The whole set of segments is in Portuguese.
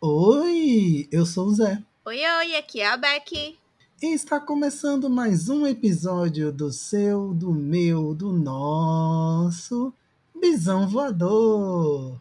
Oi, eu sou o Zé. Oi, oi, aqui é a Becky. E está começando mais um episódio do seu, do meu, do nosso Bisão Voador.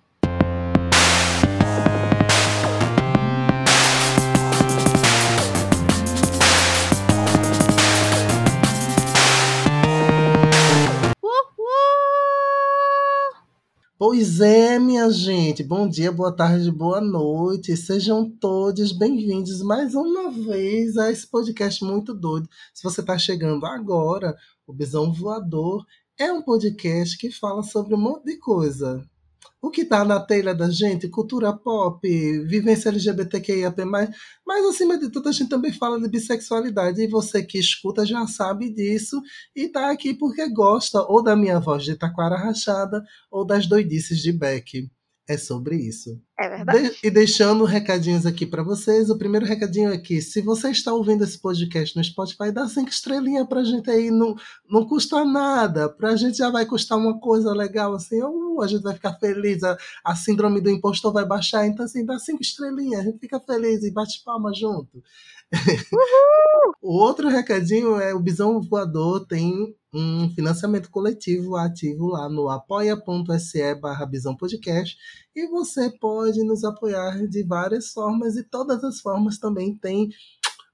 Pois é, minha gente. Bom dia, boa tarde, boa noite. Sejam todos bem-vindos mais uma vez a esse podcast muito doido. Se você está chegando agora, o Bisão Voador é um podcast que fala sobre um monte de coisa o que está na telha da gente, cultura pop, vivência LGBTQIAP+, mas acima de tudo a gente também fala de bissexualidade, e você que escuta já sabe disso, e está aqui porque gosta ou da minha voz de taquara rachada, ou das doidices de Beck é sobre isso. É verdade. De e deixando recadinhos aqui para vocês. O primeiro recadinho é que, se você está ouvindo esse podcast no Spotify, dá cinco estrelinhas pra gente aí. Não, não custa nada. Pra gente já vai custar uma coisa legal assim. Uh, a gente vai ficar feliz. A, a síndrome do impostor vai baixar. Então, assim, dá cinco estrelinhas. A gente fica feliz e bate palma junto. O outro recadinho é o Bisão Voador tem um financiamento coletivo ativo lá no apoia.se barra Bisão Podcast e você pode nos apoiar de várias formas e todas as formas também tem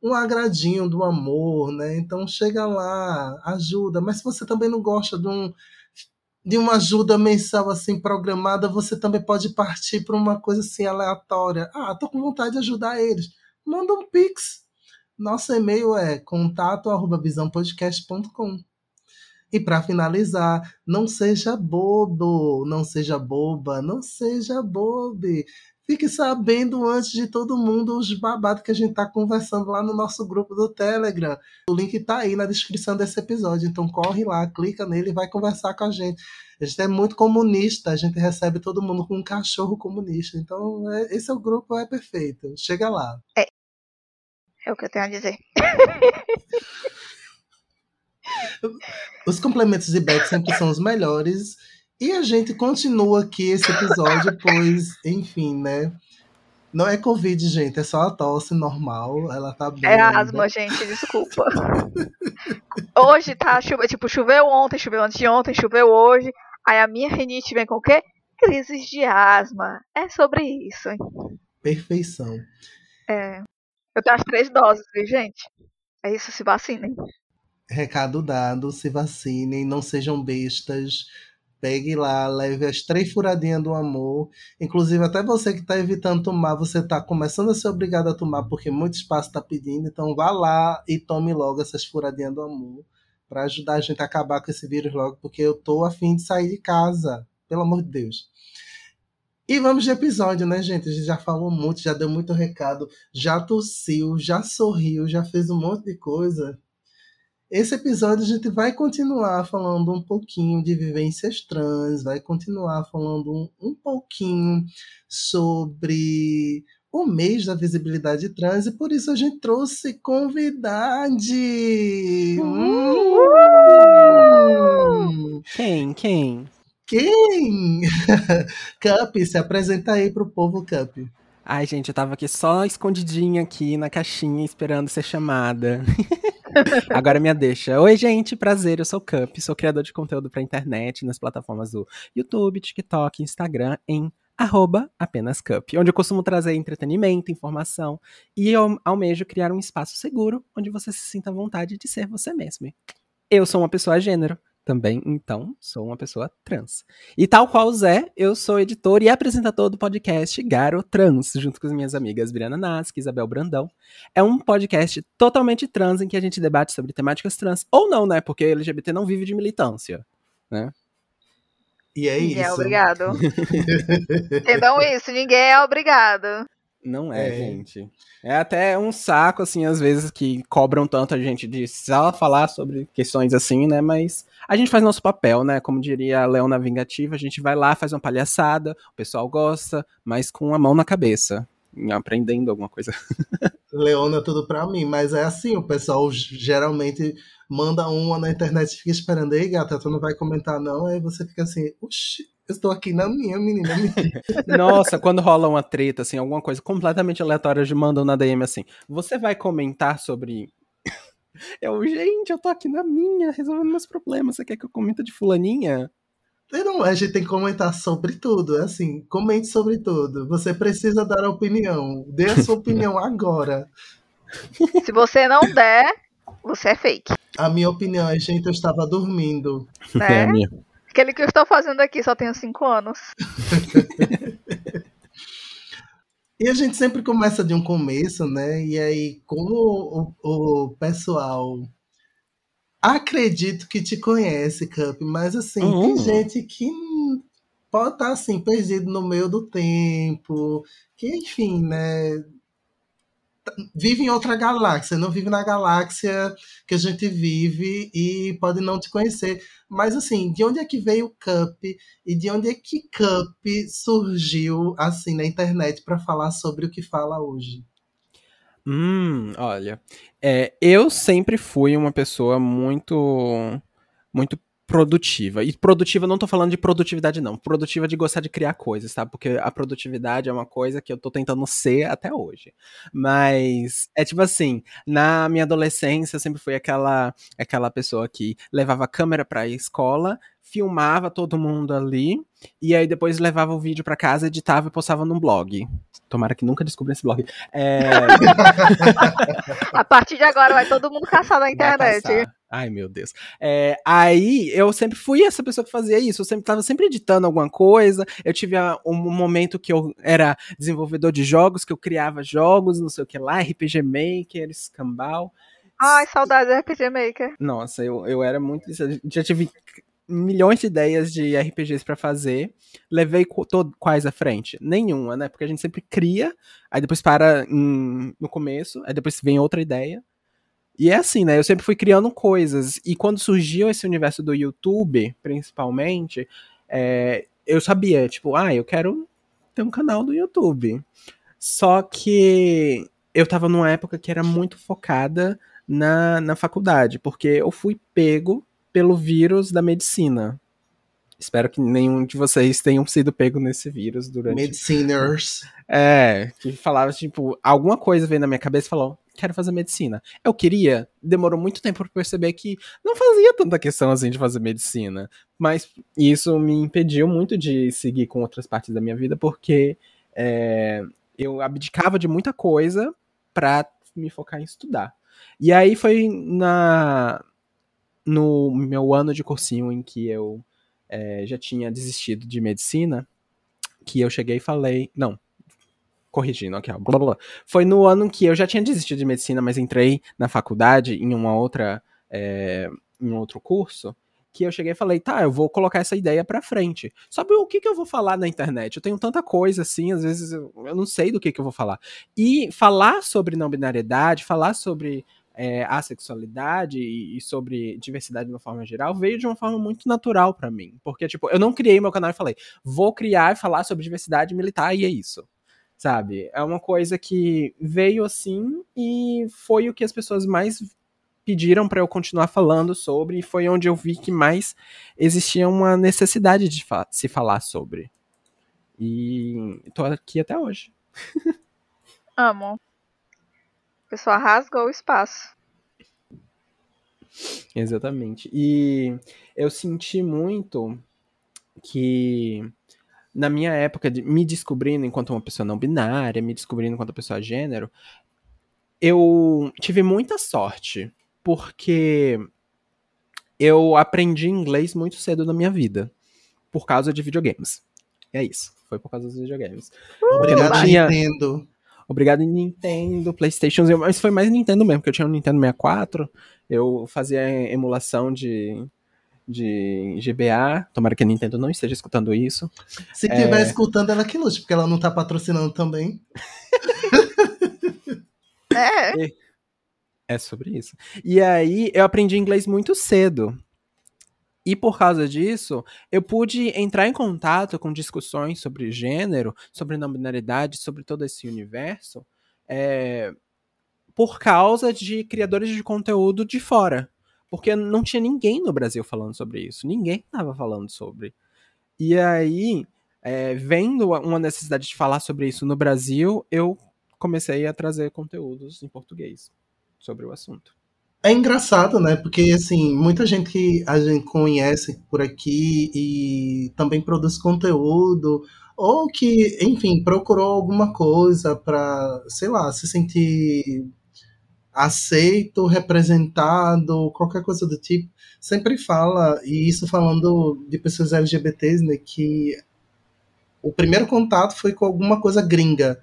um agradinho do amor, né? Então chega lá, ajuda, mas se você também não gosta de um de uma ajuda mensal assim programada, você também pode partir para uma coisa assim aleatória. Ah, tô com vontade de ajudar eles. Manda um pix nosso e-mail é contato@visãopodcast.com. E para finalizar, não seja bobo, não seja boba, não seja bobe. Fique sabendo antes de todo mundo os babados que a gente está conversando lá no nosso grupo do Telegram. O link está aí na descrição desse episódio. Então corre lá, clica nele e vai conversar com a gente. A gente é muito comunista, a gente recebe todo mundo com um cachorro comunista. Então, é, esse é o grupo, é perfeito. Chega lá. É, é o que eu tenho a dizer. Os complementos de Beck sempre são os melhores. E a gente continua aqui esse episódio, pois, enfim, né? Não é Covid, gente, é só a tosse normal. Ela tá bem. É asma, gente, desculpa. hoje tá chovendo, tipo, choveu ontem, choveu antes de ontem, choveu hoje. Aí a minha rinite vem com o quê? Crises de asma. É sobre isso, hein? Perfeição. É. Eu tenho as três doses, viu, gente? É isso, se vacinem. Recado dado, se vacinem, não sejam bestas. Pegue lá, leve as três furadinhas do amor. Inclusive, até você que está evitando tomar, você está começando a ser obrigado a tomar, porque muito espaço está pedindo. Então, vá lá e tome logo essas furadinhas do amor. para ajudar a gente a acabar com esse vírus logo, porque eu tô afim de sair de casa. Pelo amor de Deus. E vamos de episódio, né, gente? A gente já falou muito, já deu muito recado, já tossiu, já sorriu, já fez um monte de coisa. Esse episódio a gente vai continuar falando um pouquinho de vivências trans, vai continuar falando um, um pouquinho sobre o mês da visibilidade trans, e por isso a gente trouxe convidade. Hum. Quem? Quem? Quem? Cup, se apresenta aí pro povo, Cup. Ai, gente, eu tava aqui só escondidinha aqui na caixinha esperando ser chamada. Agora minha deixa. Oi, gente, prazer, eu sou Cup, sou criador de conteúdo pra internet nas plataformas do YouTube, TikTok, Instagram, em arroba apenas Cup, onde eu costumo trazer entretenimento, informação e eu almejo criar um espaço seguro onde você se sinta à vontade de ser você mesmo. Eu sou uma pessoa gênero, também, então, sou uma pessoa trans. E tal qual o Zé, eu sou editor e apresentador do podcast Garo Trans, junto com as minhas amigas Briana Nasque e Isabel Brandão. É um podcast totalmente trans em que a gente debate sobre temáticas trans, ou não, né? Porque LGBT não vive de militância, né? E é ninguém isso. é obrigado. Entendam isso, ninguém é obrigado. Não é, é, gente. É até um saco, assim, às vezes, que cobram tanto a gente de só falar sobre questões assim, né? Mas a gente faz nosso papel, né? Como diria a Leona Vingativa, a gente vai lá, faz uma palhaçada, o pessoal gosta, mas com a mão na cabeça, aprendendo alguma coisa. Leona, tudo pra mim, mas é assim, o pessoal geralmente manda uma na internet e fica esperando, ei gata, tu não vai comentar não, aí você fica assim, oxi, Eu estou aqui na minha, menina. Nossa, quando rola uma treta, assim, alguma coisa completamente aleatória, de mandam na DM assim, você vai comentar sobre eu, gente, eu tô aqui na minha, resolvendo meus problemas. Você quer que eu comente de fulaninha? Não, a gente tem que comentar sobre tudo. É assim, comente sobre tudo. Você precisa dar a opinião. Dê a sua opinião agora. Se você não der, você é fake. A minha opinião é, gente, eu estava dormindo. Né? É a minha. Aquele que eu estou fazendo aqui só tenho 5 anos. E a gente sempre começa de um começo, né? E aí, como o, o pessoal acredito que te conhece, Cup, mas assim, Uhum. tem gente que pode estar assim, perdido no meio do tempo, que enfim, né? Vive em outra galáxia, não vive na galáxia que a gente vive e pode não te conhecer. Mas assim, de onde é que veio o Cup e de onde é que Cup surgiu assim na internet para falar sobre o que fala hoje? Hum, olha, é, eu sempre fui uma pessoa muito, muito produtiva. E produtiva, não tô falando de produtividade, não. Produtiva de gostar de criar coisas, tá? Porque a produtividade é uma coisa que eu tô tentando ser até hoje. Mas é tipo assim, na minha adolescência eu sempre fui aquela, aquela pessoa que levava a câmera pra escola, filmava todo mundo ali, e aí depois levava o vídeo pra casa, editava e postava num blog. Tomara que nunca descubra esse blog. É, A partir de agora vai todo mundo caçar na internet. Ai, meu Deus. É, aí eu sempre fui essa pessoa que fazia isso. Eu sempre tava sempre editando alguma coisa. Eu tive a- um momento que eu era desenvolvedor de jogos, que eu criava jogos, não sei o que lá, RPG Maker, escambau. Ai, saudades do RPG Maker. Nossa, eu, eu era muito. Já tive milhões de ideias de RPGs pra fazer. Levei todo- quais à frente? Nenhuma, né? Porque a gente sempre cria, aí depois para em- no começo, aí depois vem outra ideia. E é assim, né? Eu sempre fui criando coisas. E quando surgiu esse universo do YouTube, principalmente, é, eu sabia, tipo, ah, eu quero ter um canal do YouTube. Só que eu tava numa época que era muito focada na, na faculdade, porque eu fui pego pelo vírus da medicina. Espero que nenhum de vocês tenham sido pego nesse vírus durante. Mediciners. É, que falava, tipo, alguma coisa veio na minha cabeça e falou: quero fazer medicina. Eu queria, demorou muito tempo pra perceber que não fazia tanta questão assim de fazer medicina. Mas isso me impediu muito de seguir com outras partes da minha vida, porque é, eu abdicava de muita coisa pra me focar em estudar. E aí foi na no meu ano de cursinho em que eu é, já tinha desistido de medicina, que eu cheguei e falei, não, corrigindo aqui, ó, blá, blá, foi no ano que eu já tinha desistido de medicina, mas entrei na faculdade em uma outra, é, em um outro curso, que eu cheguei e falei, tá, eu vou colocar essa ideia pra frente. Sabe o que, que eu vou falar na internet? Eu tenho tanta coisa assim, às vezes eu, eu não sei do que, que eu vou falar. E falar sobre não binariedade, falar sobre é, assexualidade e, e sobre diversidade de uma forma geral veio de uma forma muito natural pra mim. Porque, tipo, eu não criei meu canal e falei, vou criar e falar sobre diversidade militar e é isso. Sabe? É uma coisa que veio assim e foi o que as pessoas mais pediram pra eu continuar falando sobre e foi onde eu vi que mais existia uma necessidade de fa se falar sobre. E tô aqui até hoje. Amo. A pessoa rasgou o espaço. Exatamente. E eu senti muito que na minha época de me descobrindo enquanto uma pessoa não binária, me descobrindo enquanto pessoa gênero, eu tive muita sorte, porque eu aprendi inglês muito cedo na minha vida, por causa de videogames. É isso, foi por causa dos videogames. Não Obrigado, tinha- Nintendo. Obrigado Nintendo, Playstation, mas foi mais Nintendo mesmo, porque eu tinha um Nintendo 64, eu fazia emulação de, de GBA, tomara que a Nintendo não esteja escutando isso. Se estiver escutando, ela que lute, porque ela não tá patrocinando também. É, É sobre isso. E aí eu aprendi inglês muito cedo. E por causa disso, eu pude entrar em contato com discussões sobre gênero, sobre não binaridade, sobre todo esse universo, é, por causa de criadores de conteúdo de fora. Porque não tinha ninguém no Brasil falando sobre isso. Ninguém estava falando sobre. E aí, é, vendo uma necessidade de falar sobre isso no Brasil, eu comecei a trazer conteúdos em português sobre o assunto. É engraçado, né? Porque, assim, muita gente que a gente conhece por aqui e também produz conteúdo, ou que, enfim, procurou alguma coisa para, sei lá, se sentir aceito, representado, qualquer coisa do tipo, sempre fala, e isso falando de pessoas LGBTs, né, que o primeiro contato foi com alguma coisa gringa.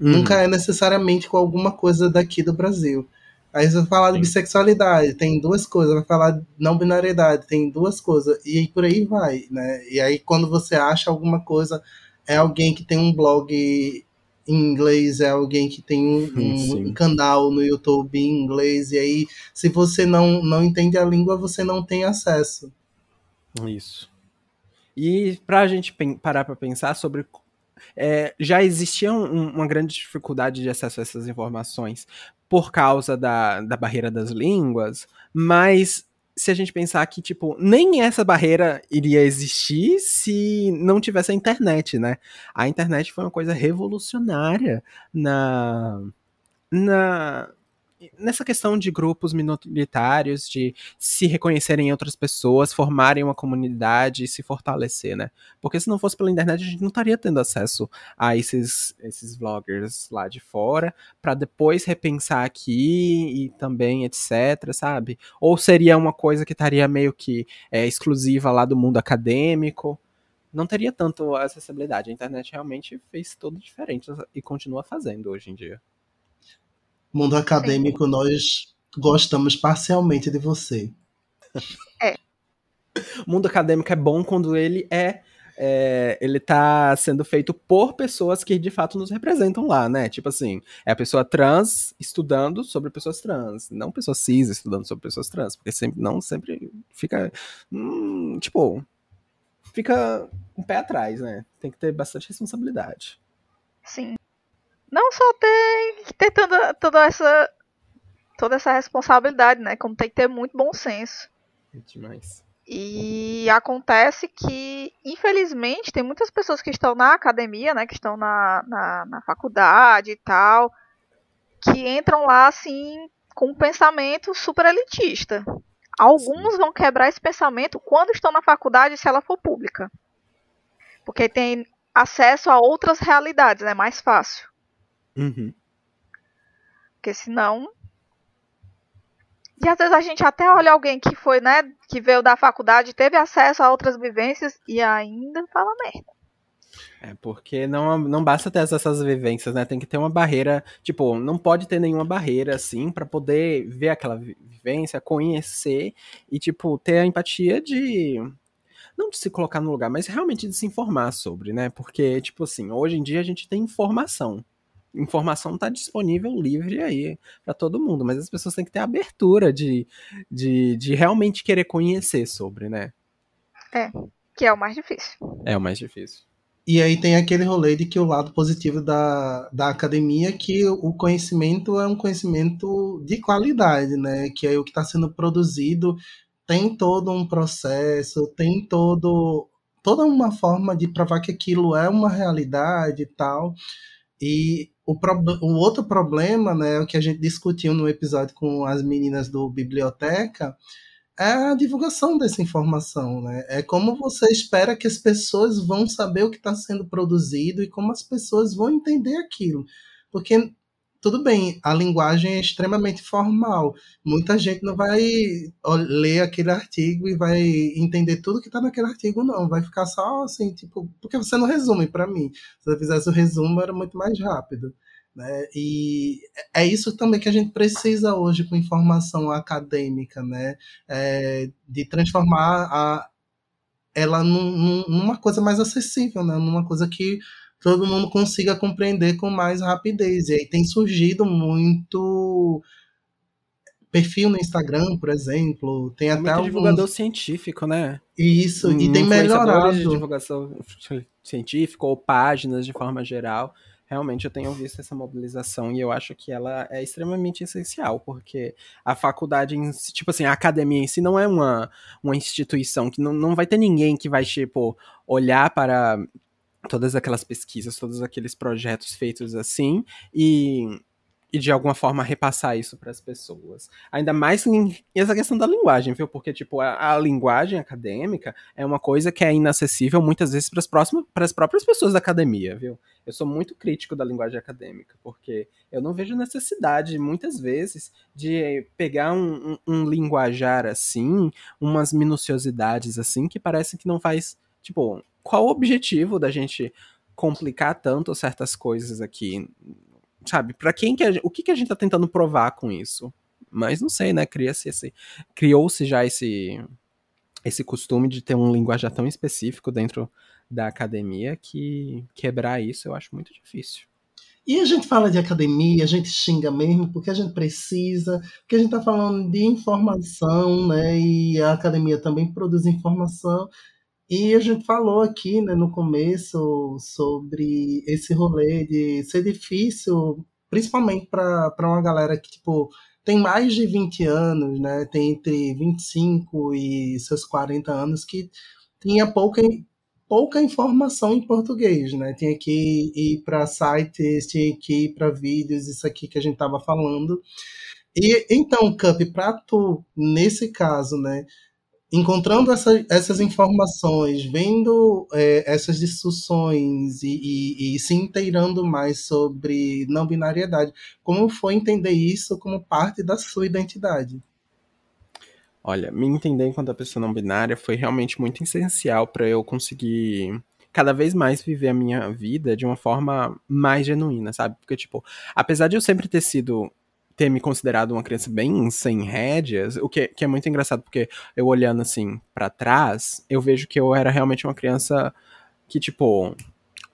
Uhum. Nunca é necessariamente com alguma coisa daqui do Brasil. Aí você vai falar de bissexualidade, tem duas coisas. Vai falar de não binariedade, tem duas coisas. E aí por aí vai, né? E aí quando você acha alguma coisa, é alguém que tem um blog em inglês, é alguém que tem um, um, canal no YouTube em inglês. E aí, se você não, não entende a língua, você não tem acesso. Isso. E para a gente parar para pensar sobre é, já existia um, uma grande dificuldade de acesso a essas informações por causa da, da barreira das línguas, mas se a gente pensar que, tipo, nem essa barreira iria existir se não tivesse a internet, né? A internet foi uma coisa revolucionária na, na, nessa questão de grupos minoritários, de se reconhecerem em outras pessoas, formarem uma comunidade e se fortalecer, né? Porque se não fosse pela internet, a gente não estaria tendo acesso a esses, esses vloggers lá de fora, para depois repensar aqui e também etc, sabe? Ou seria uma coisa que estaria meio que é, exclusiva lá do mundo acadêmico, não teria tanto acessibilidade. A internet realmente fez tudo diferente e continua fazendo hoje em dia mundo acadêmico, Sim. nós gostamos parcialmente de você. É. O mundo acadêmico é bom quando ele é, é, ele tá sendo feito por pessoas que de fato nos representam lá, né? Tipo assim, é a pessoa trans estudando sobre pessoas trans, não pessoa cis estudando sobre pessoas trans, porque sempre não sempre fica hum, tipo fica um pé atrás, né? Tem que ter bastante responsabilidade. Sim não só tem que ter toda, toda essa toda essa responsabilidade, né? Como tem que ter muito bom senso. É demais. E acontece que, infelizmente, tem muitas pessoas que estão na academia, né? Que estão na, na, na faculdade e tal, que entram lá assim com um pensamento super elitista. Alguns Sim. vão quebrar esse pensamento quando estão na faculdade, se ela for pública. Porque tem acesso a outras realidades, é né? mais fácil. Uhum. Porque senão. E às vezes a gente até olha alguém que foi, né, que veio da faculdade, teve acesso a outras vivências e ainda fala merda. É, porque não, não basta ter essas vivências, né? Tem que ter uma barreira, tipo, não pode ter nenhuma barreira, assim, para poder ver aquela vivência, conhecer e, tipo, ter a empatia de. Não de se colocar no lugar, mas realmente de se informar sobre, né? Porque, tipo assim, hoje em dia a gente tem informação informação está disponível livre aí para todo mundo, mas as pessoas têm que ter abertura de, de, de realmente querer conhecer sobre, né? É, que é o mais difícil. É o mais difícil. E aí tem aquele rolê de que o lado positivo da, da academia é que o conhecimento é um conhecimento de qualidade, né? Que é o que está sendo produzido tem todo um processo, tem todo toda uma forma de provar que aquilo é uma realidade e tal. E o, pro, o outro problema, né, o que a gente discutiu no episódio com as meninas do Biblioteca, é a divulgação dessa informação, né? É como você espera que as pessoas vão saber o que está sendo produzido e como as pessoas vão entender aquilo. Porque tudo bem, a linguagem é extremamente formal. Muita gente não vai ler aquele artigo e vai entender tudo que está naquele artigo, não. Vai ficar só assim, tipo, porque você não resume para mim. Se você fizesse o resumo, era muito mais rápido. Né? E é isso também que a gente precisa hoje com informação acadêmica, né? É, de transformar a, ela num, numa coisa mais acessível, né? numa coisa que todo mundo consiga compreender com mais rapidez. E aí tem surgido muito perfil no Instagram, por exemplo, tem até Muito alguns... divulgador científico, né? Isso, e tem melhorado. de divulgação científica ou páginas de forma geral realmente eu tenho visto essa mobilização e eu acho que ela é extremamente essencial, porque a faculdade, em si, tipo assim, a academia em si não é uma, uma instituição que não, não vai ter ninguém que vai, tipo, olhar para todas aquelas pesquisas, todos aqueles projetos feitos assim e e de alguma forma repassar isso para as pessoas. Ainda mais em essa questão da linguagem, viu? Porque, tipo, a, a linguagem acadêmica é uma coisa que é inacessível muitas vezes para as próximas, para as próprias pessoas da academia, viu? Eu sou muito crítico da linguagem acadêmica, porque eu não vejo necessidade, muitas vezes, de pegar um, um, um linguajar assim, umas minuciosidades assim, que parece que não faz. Tipo, qual o objetivo da gente complicar tanto certas coisas aqui sabe, para quem que a, o que, que a gente tá tentando provar com isso? Mas não sei, né? Cria-se esse, criou-se já esse esse costume de ter um linguajar tão específico dentro da academia que quebrar isso eu acho muito difícil. E a gente fala de academia, a gente xinga mesmo, porque a gente precisa, porque a gente está falando de informação, né? E a academia também produz informação. E a gente falou aqui né, no começo sobre esse rolê de ser difícil, principalmente para uma galera que tipo, tem mais de 20 anos, né, tem entre 25 e seus 40 anos, que tinha pouca, pouca informação em português, né? Tinha que ir para sites, tinha que ir para vídeos, isso aqui que a gente estava falando. E então, Cup, para tu, nesse caso, né, encontrando essa, essas informações, vendo é, essas discussões e, e, e, se inteirando mais sobre não binariedade, como foi entender isso como parte da sua identidade? Olha, me entender enquanto a pessoa não binária foi realmente muito essencial para eu conseguir cada vez mais viver a minha vida de uma forma mais genuína, sabe? Porque, tipo, apesar de eu sempre ter sido ter me considerado uma criança bem sem rédeas, o que, que é muito engraçado, porque eu olhando assim para trás, eu vejo que eu era realmente uma criança que, tipo,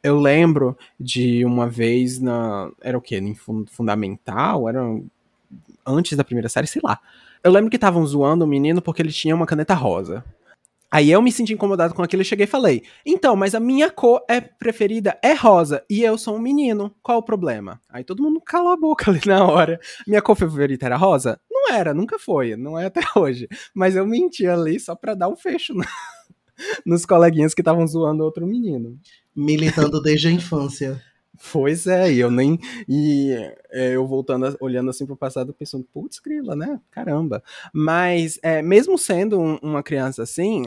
eu lembro de uma vez na. Era o quê? Em fundamental? Era antes da primeira série, sei lá. Eu lembro que estavam zoando o menino porque ele tinha uma caneta rosa. Aí eu me senti incomodado com aquilo e cheguei e falei: Então, mas a minha cor é preferida é rosa e eu sou um menino. Qual o problema? Aí todo mundo calou a boca ali na hora. Minha cor favorita era rosa? Não era, nunca foi, não é até hoje. Mas eu menti ali só pra dar um fecho no... nos coleguinhas que estavam zoando outro menino. Militando desde a infância. Pois é, e eu nem. E é, eu voltando, olhando assim pro passado, pensando, putz, grila, né? Caramba. Mas, é, mesmo sendo um, uma criança assim,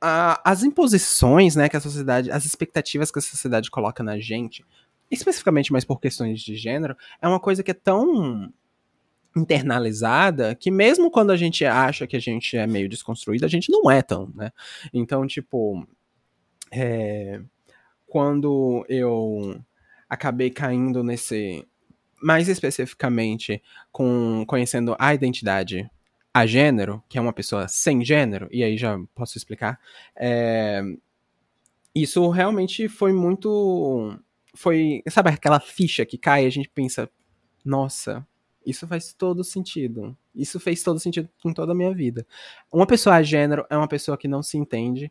a, as imposições, né, que a sociedade, as expectativas que a sociedade coloca na gente, especificamente mais por questões de gênero, é uma coisa que é tão internalizada que mesmo quando a gente acha que a gente é meio desconstruído, a gente não é tão, né? Então, tipo. É quando eu acabei caindo nesse. Mais especificamente, com conhecendo a identidade a gênero, que é uma pessoa sem gênero, e aí já posso explicar. É, isso realmente foi muito. Foi. Sabe aquela ficha que cai e a gente pensa, nossa, isso faz todo sentido. Isso fez todo sentido em toda a minha vida. Uma pessoa a gênero é uma pessoa que não se entende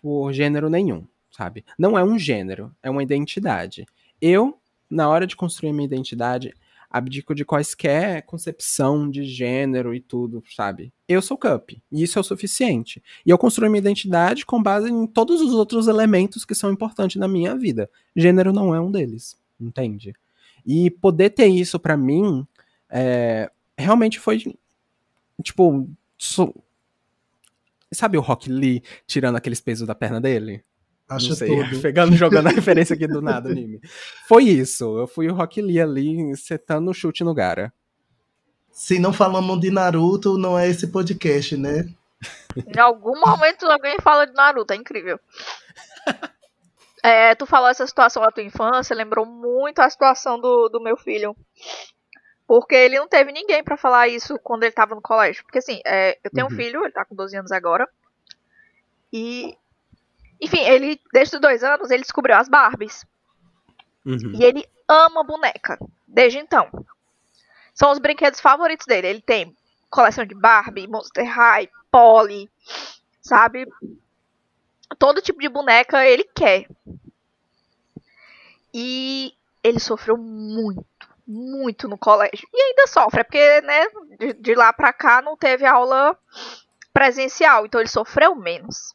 por gênero nenhum sabe? Não é um gênero, é uma identidade. Eu, na hora de construir minha identidade, abdico de quaisquer concepção de gênero e tudo, sabe? Eu sou Cup, e isso é o suficiente. E eu construo minha identidade com base em todos os outros elementos que são importantes na minha vida. Gênero não é um deles, entende? E poder ter isso para mim é, realmente foi tipo. Sabe o Rock Lee tirando aqueles pesos da perna dele? Acho sei, tudo. Pegando, jogando a referência aqui do nada, anime. Foi isso. Eu fui o Rock Lee ali, setando o chute no Gara. Se não falamos de Naruto, não é esse podcast, né? Em algum momento alguém fala de Naruto, é incrível. É, tu falou essa situação da tua infância, lembrou muito a situação do, do meu filho. Porque ele não teve ninguém para falar isso quando ele tava no colégio. Porque assim, é, eu tenho uhum. um filho, ele tá com 12 anos agora. E enfim, ele, desde os dois anos, ele descobriu as Barbies. Uhum. E ele ama boneca, desde então. São os brinquedos favoritos dele. Ele tem coleção de Barbie, Monster High, Polly, sabe? Todo tipo de boneca ele quer. E ele sofreu muito, muito no colégio. E ainda sofre, é porque, né, de, de lá pra cá não teve aula presencial, então ele sofreu menos.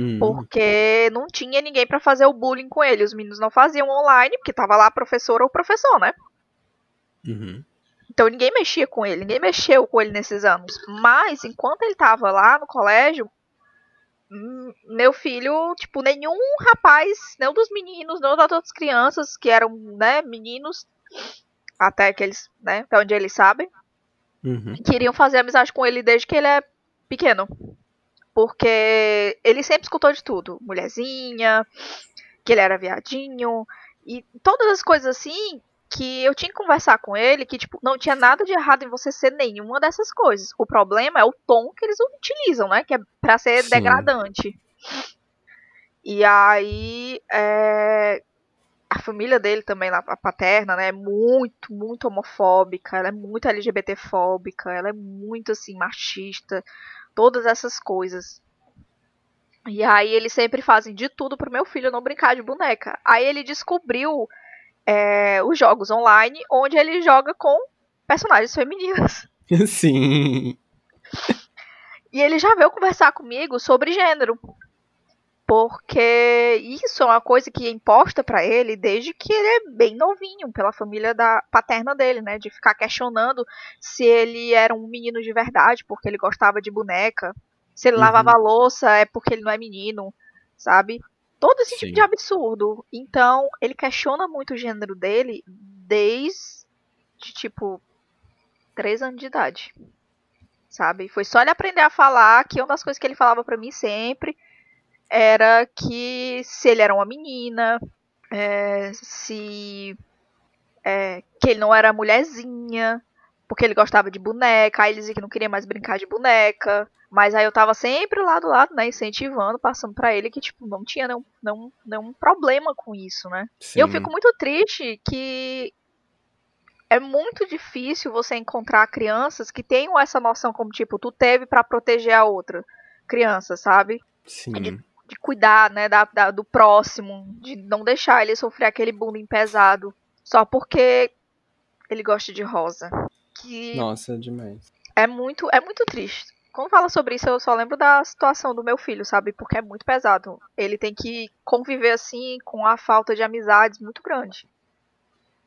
Hum. Porque não tinha ninguém pra fazer o bullying com ele. Os meninos não faziam online, porque tava lá a professora ou professor, né? Uhum. Então ninguém mexia com ele, ninguém mexeu com ele nesses anos. Mas enquanto ele tava lá no colégio, hum, meu filho, tipo, nenhum rapaz, nenhum dos meninos, nenhum das outras crianças que eram, né, meninos, até que eles, né, até onde eles sabem, Uhum. queriam fazer amizade com ele desde que ele é pequeno. Porque ele sempre escutou de tudo. Mulherzinha, que ele era viadinho, e todas as coisas assim que eu tinha que conversar com ele, que tipo, não tinha nada de errado em você ser nenhuma dessas coisas. O problema é o tom que eles utilizam, né? Que é pra ser Sim. degradante. E aí, é, a família dele também, a paterna, né, é muito, muito homofóbica, ela é muito LGBTfóbica, ela é muito, assim, machista, todas essas coisas. E aí eles sempre fazem de tudo pro meu filho não brincar de boneca. Aí ele descobriu é, os jogos online, onde ele joga com personagens femininas. Sim. E ele já veio conversar comigo sobre gênero. Porque isso é uma coisa que é imposta pra ele desde que ele é bem novinho, pela família da paterna dele, né? De ficar questionando se ele era um menino de verdade, porque ele gostava de boneca. Se ele Uhum. lavava a louça é porque ele não é menino, sabe? Todo esse tipo Sim. de absurdo. Então, ele questiona muito o gênero dele desde, tipo, 3 anos de idade sabe? Foi só ele aprender a falar que uma das coisas que ele falava pra mim sempre era que se ele era uma menina, é, se é, que ele não era mulherzinha, porque ele gostava de boneca, aí ele dizia que não queria mais brincar de boneca. Mas aí eu tava sempre lá do lado, né, incentivando, passando pra ele que, tipo, não tinha nenhum, nenhum, nenhum problema com isso, né? E eu Sim. fico muito triste que é muito difícil você encontrar crianças que tenham essa noção como tipo tu teve pra proteger a outra criança, sabe? Sim. De cuidar, né, da, da- do próximo, de não deixar ele sofrer aquele bullying pesado só porque ele gosta de rosa. Que Nossa, demais. é muito, é muito triste. Quando fala sobre isso, eu só lembro da situação do meu filho, sabe? Porque é muito pesado. Ele tem que conviver assim com a falta de amizades muito grande.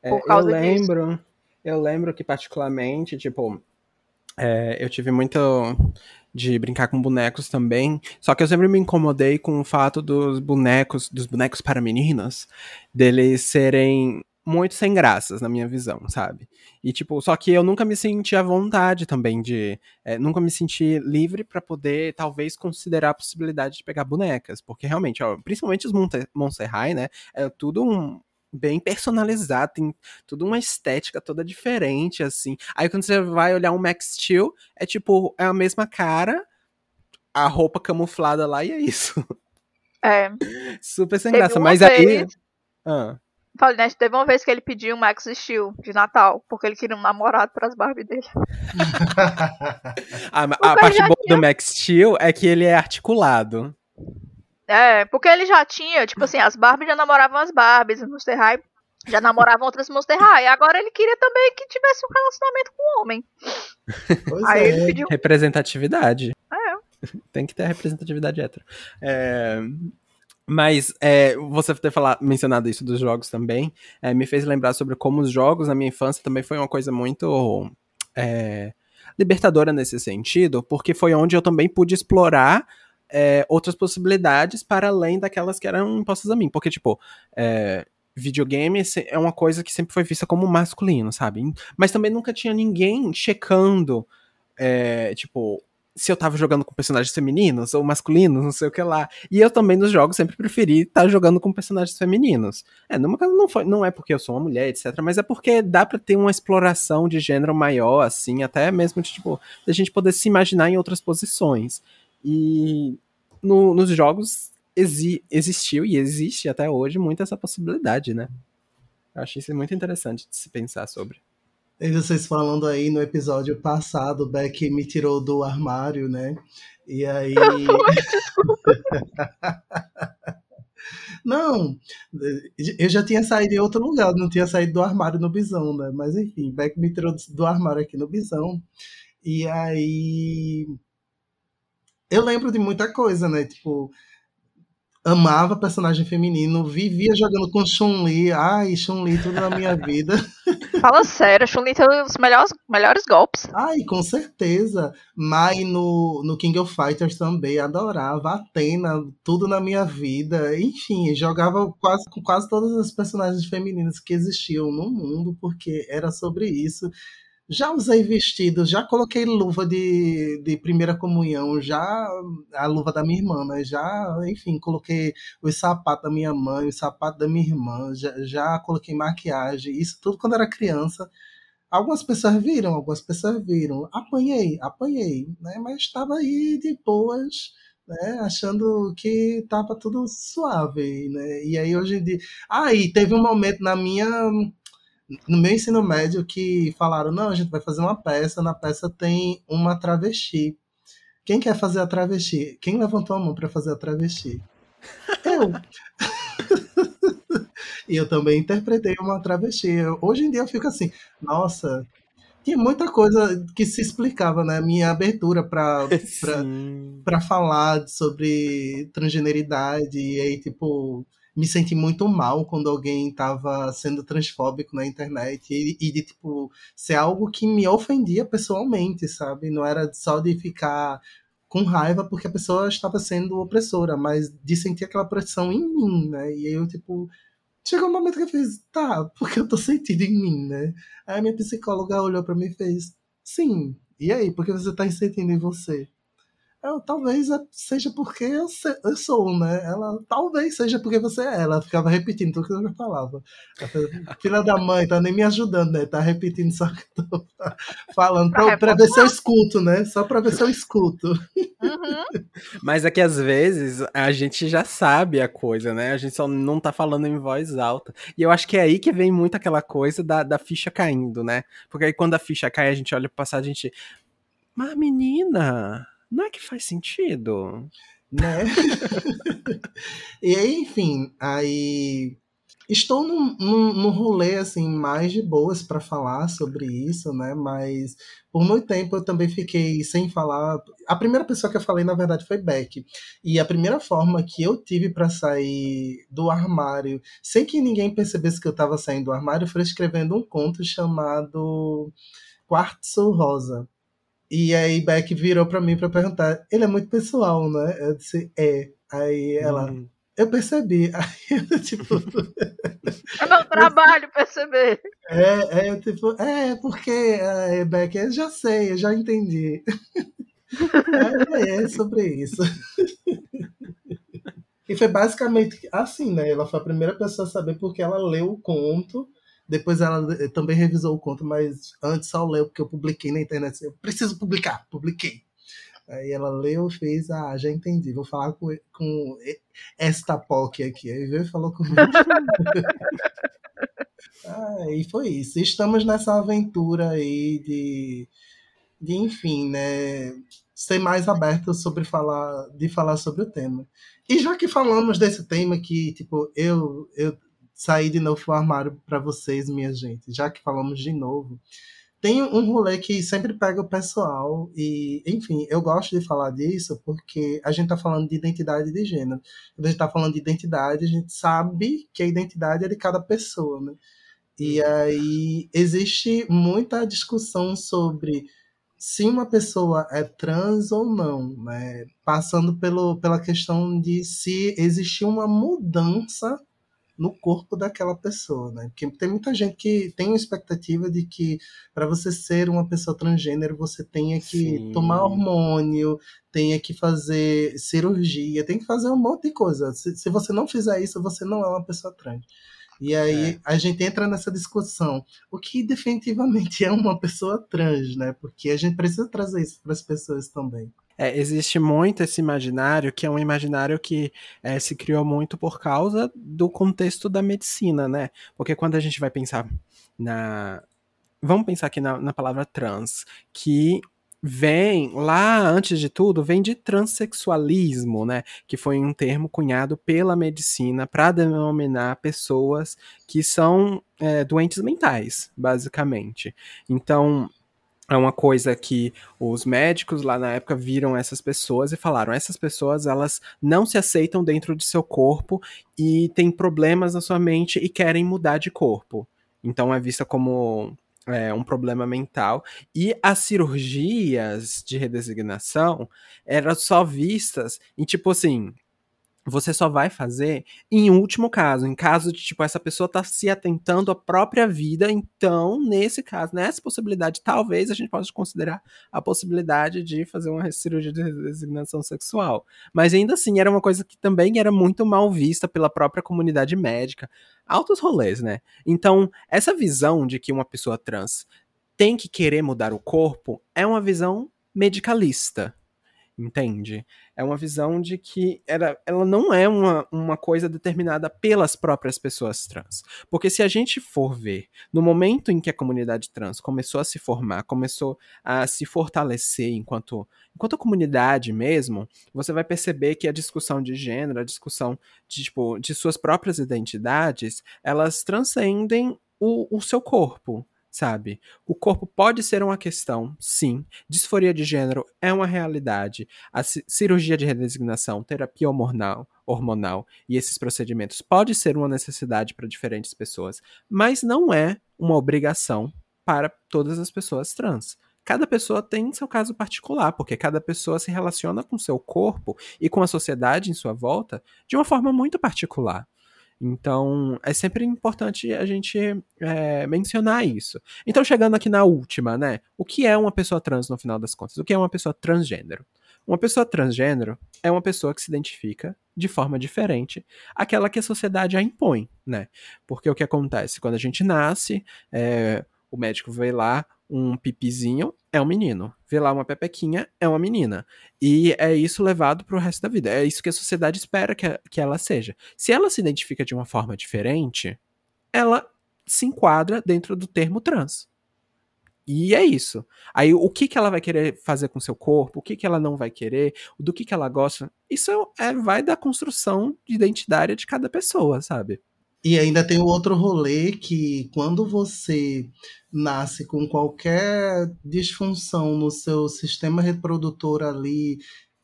É, Por causa eu disso. lembro, eu lembro que particularmente, tipo, é, eu tive muito de brincar com bonecos também, só que eu sempre me incomodei com o fato dos bonecos, dos bonecos para meninas, deles serem muito sem graças, na minha visão, sabe? E, tipo, só que eu nunca me senti à vontade também de. é, nunca me senti livre pra poder, talvez, considerar a possibilidade de pegar bonecas. Porque realmente, ó, principalmente os Monte- High, né? É tudo um, bem personalizado, tem tudo uma estética toda diferente, assim. Aí quando você vai olhar um Max Steel, é tipo, é a mesma cara, a roupa camuflada lá e é isso. É. Super sem Teve graça. Mas aí. vez- Ah, Falei, né? Teve uma vez que ele pediu um Max Steel de Natal, porque ele queria um namorado pras Barbie dele. a, a parte boa tinha- do Max Steel é que ele é articulado. É, porque ele já tinha, tipo assim, as Barbie já namoravam as Barbies, os Monster High já namoravam outras Monster High. Agora ele queria também que tivesse um relacionamento com um homem. Pois Aí é. ele pediu. Representatividade. Tem que ter a representatividade hétero. É, mas é, você ter falado, mencionado isso dos jogos também, é, me fez lembrar sobre como os jogos na minha infância também foi uma coisa muito é, libertadora nesse sentido, porque foi onde eu também pude explorar é, outras possibilidades para além daquelas que eram impostas a mim. Porque, tipo, é, videogame é uma coisa que sempre foi vista como masculino, sabe? Mas também nunca tinha ninguém checando, é, tipo, se eu tava jogando com personagens femininos ou masculinos, não sei o que lá. E eu também nos jogos sempre preferi estar jogando com personagens femininos. É, meu caso não, foi, não é porque eu sou uma mulher, etc. Mas é porque dá pra ter uma exploração de gênero maior, assim, até mesmo de, tipo, da gente poder se imaginar em outras posições. E no- nos jogos exi- existiu e existe até hoje muito essa possibilidade, né? Eu achei isso muito interessante de se pensar sobre. E vocês falando aí no episódio passado, o Beck me tirou do armário, né? E aí. Não, eu já tinha saído em outro lugar, não tinha saído do armário no Bisão, né? Mas enfim, Beck me trouxe do armário aqui no Bisão. E aí. Eu lembro de muita coisa, né? Tipo, amava personagem feminino, vivia jogando com Chun-Li. Ai, Chun-Li, tudo na minha vida. Fala sério, Chun-Li tem os melhores, melhores golpes. Ai, com certeza. Mai no, no King of Fighters também, adorava. Atena, tudo na minha vida. Enfim, jogava quase com quase todas as personagens femininas que existiam no mundo, porque era sobre isso. Já usei vestido, já coloquei luva de, de primeira comunhão, já a luva da minha irmã, né? Já, enfim, coloquei os sapatos da minha mãe, os sapatos da minha irmã, já, já coloquei maquiagem, isso tudo quando era criança. Algumas pessoas viram, algumas pessoas viram. Apanhei, apanhei, né? Mas estava aí de boas, né? Achando que estava tudo suave, né? E aí hoje em dia. Ah, teve um momento na minha no meu ensino médio que falaram, não, a gente vai fazer uma peça, na peça tem uma travesti. Quem quer fazer a travesti? Quem levantou a mão para fazer a travesti? Eu. e eu também interpretei uma travesti. Hoje em dia eu fico assim, nossa, tinha muita coisa que se explicava, né? Minha abertura para para falar sobre transgeneridade e aí tipo me senti muito mal quando alguém estava sendo transfóbico na internet e, e, de tipo ser algo que me ofendia pessoalmente, sabe? Não era só de ficar com raiva porque a pessoa estava sendo opressora, mas de sentir aquela pressão em mim, né? E eu tipo chegou um momento que eu fiz, tá, porque eu tô sentindo em mim, né? Aí a minha psicóloga olhou para mim e fez, sim. E aí, por que você tá sentindo em você? Eu, talvez seja porque eu, se, eu, sou, né? Ela talvez seja porque você é. Ela ficava repetindo tudo que eu falava. Filha da mãe, tá nem me ajudando, né? Tá repetindo só que eu tô falando pra, pra ver se eu escuto, né? Só pra ver se eu escuto. Uhum. Mas é que às vezes a gente já sabe a coisa, né? A gente só não tá falando em voz alta. E eu acho que é aí que vem muito aquela coisa da, da ficha caindo, né? Porque aí quando a ficha cai, a gente olha pro passado, a gente. Mas menina, não é que faz sentido. Né? e aí, enfim, aí estou num, num, num rolê assim mais de boas para falar sobre isso, né? Mas por muito tempo eu também fiquei sem falar. A primeira pessoa que eu falei, na verdade, foi Beck. E a primeira forma que eu tive para sair do armário, sem que ninguém percebesse que eu estava saindo do armário, foi escrevendo um conto chamado Quartzo Rosa. E aí Beck virou para mim para perguntar, ele é muito pessoal, né? Eu disse, é. Aí ela, hum. eu percebi. Aí eu, tipo. É meu trabalho perceber. É, é, tipo, é, porque, é, Beck, eu já sei, eu já entendi. é, é sobre isso. E foi basicamente assim, né? Ela foi a primeira pessoa a saber porque ela leu o conto depois ela eh, também revisou o conto, mas antes só leu, porque eu publiquei na internet. Eu preciso publicar, publiquei. Aí ela leu fez, ah, já entendi, vou falar com, com esta POC aqui. Aí veio e falou comigo. ah, e foi isso. Estamos nessa aventura aí de, de enfim, né? Ser mais aberto sobre falar, de falar sobre o tema. E já que falamos desse tema que, tipo, eu, eu sair de novo do armário para vocês, minha gente, já que falamos de novo. Tem um rolê que sempre pega o pessoal, e, enfim, eu gosto de falar disso porque a gente está falando de identidade de gênero. Quando a gente está falando de identidade, a gente sabe que a identidade é de cada pessoa, né? E uhum. aí existe muita discussão sobre se uma pessoa é trans ou não, né? Passando pelo, pela questão de se existe uma mudança no corpo daquela pessoa, né? Porque tem muita gente que tem a expectativa de que para você ser uma pessoa transgênero você tenha que Sim. tomar hormônio, tenha que fazer cirurgia, tem que fazer um monte de coisa. Se, se você não fizer isso, você não é uma pessoa trans. E aí é. a gente entra nessa discussão, o que definitivamente é uma pessoa trans, né? Porque a gente precisa trazer isso para as pessoas também. É, existe muito esse imaginário, que é um imaginário que é, se criou muito por causa do contexto da medicina, né? Porque quando a gente vai pensar na. Vamos pensar aqui na, na palavra trans, que vem lá antes de tudo vem de transexualismo, né, que foi um termo cunhado pela medicina para denominar pessoas que são é, doentes mentais, basicamente. Então é uma coisa que os médicos lá na época viram essas pessoas e falaram: essas pessoas elas não se aceitam dentro de seu corpo e têm problemas na sua mente e querem mudar de corpo. Então é vista como é, um problema mental. E as cirurgias de redesignação eram só vistas em tipo assim. Você só vai fazer em último caso, em caso de, tipo, essa pessoa tá se atentando à própria vida, então, nesse caso, nessa possibilidade, talvez a gente possa considerar a possibilidade de fazer uma cirurgia de redesignação sexual. Mas ainda assim, era uma coisa que também era muito mal vista pela própria comunidade médica altos rolês, né? Então, essa visão de que uma pessoa trans tem que querer mudar o corpo é uma visão medicalista, entende? É uma visão de que ela, ela não é uma, uma coisa determinada pelas próprias pessoas trans. Porque se a gente for ver, no momento em que a comunidade trans começou a se formar, começou a se fortalecer enquanto, enquanto comunidade mesmo, você vai perceber que a discussão de gênero, a discussão de, tipo, de suas próprias identidades, elas transcendem o, o seu corpo sabe? O corpo pode ser uma questão, sim. Disforia de gênero é uma realidade. A cirurgia de redesignação, terapia hormonal, hormonal e esses procedimentos pode ser uma necessidade para diferentes pessoas, mas não é uma obrigação para todas as pessoas trans. Cada pessoa tem seu caso particular, porque cada pessoa se relaciona com seu corpo e com a sociedade em sua volta de uma forma muito particular. Então, é sempre importante a gente é, mencionar isso. Então, chegando aqui na última, né? O que é uma pessoa trans no final das contas? O que é uma pessoa transgênero? Uma pessoa transgênero é uma pessoa que se identifica de forma diferente àquela que a sociedade a impõe, né? Porque o que acontece? Quando a gente nasce, é, o médico vê lá, um pipizinho é um menino. Vê lá uma pepequinha é uma menina. E é isso levado pro resto da vida. É isso que a sociedade espera que, que ela seja. Se ela se identifica de uma forma diferente, ela se enquadra dentro do termo trans. E é isso. Aí o que, que ela vai querer fazer com seu corpo, o que, que ela não vai querer, do que, que ela gosta, isso é, vai da construção de identidade de cada pessoa, sabe? E ainda tem o outro rolê que quando você nasce com qualquer disfunção no seu sistema reprodutor ali,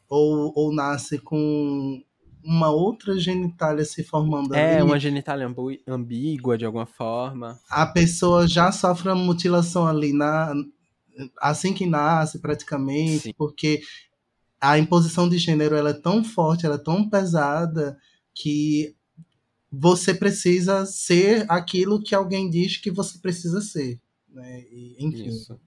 ou, ou nasce com uma outra genitália se formando é, ali. É, uma genitália ambígua de alguma forma. A pessoa já sofre mutilação ali na, assim que nasce, praticamente, Sim. porque a imposição de gênero ela é tão forte, ela é tão pesada que você precisa ser aquilo que alguém diz que você precisa ser. Né? E, enfim. Isso.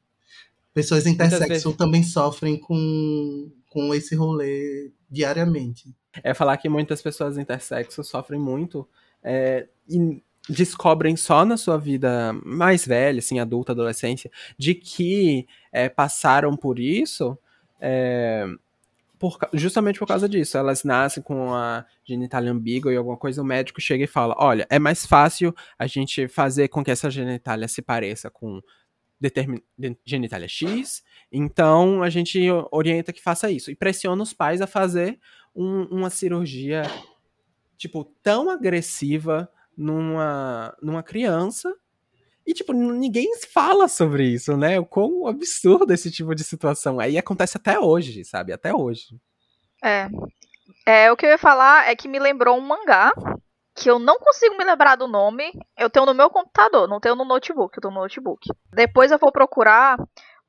Pessoas intersexo vezes... também sofrem com, com esse rolê diariamente. É falar que muitas pessoas intersexo sofrem muito é, e descobrem só na sua vida mais velha, assim, adulta, adolescência, de que é, passaram por isso. É, por, justamente por causa disso. Elas nascem com a genitália ambígua e alguma coisa, o médico chega e fala: olha, é mais fácil a gente fazer com que essa genitália se pareça com determin... genitália X, então a gente orienta que faça isso. E pressiona os pais a fazer um, uma cirurgia, tipo, tão agressiva numa, numa criança e, tipo, ninguém fala sobre isso, né? O quão absurdo esse tipo de situação. Aí acontece até hoje, sabe? Até hoje. É. É, o que eu ia falar é que me lembrou um mangá que eu não consigo me lembrar do nome. Eu tenho no meu computador, não tenho no notebook, eu tenho no notebook. Depois eu vou procurar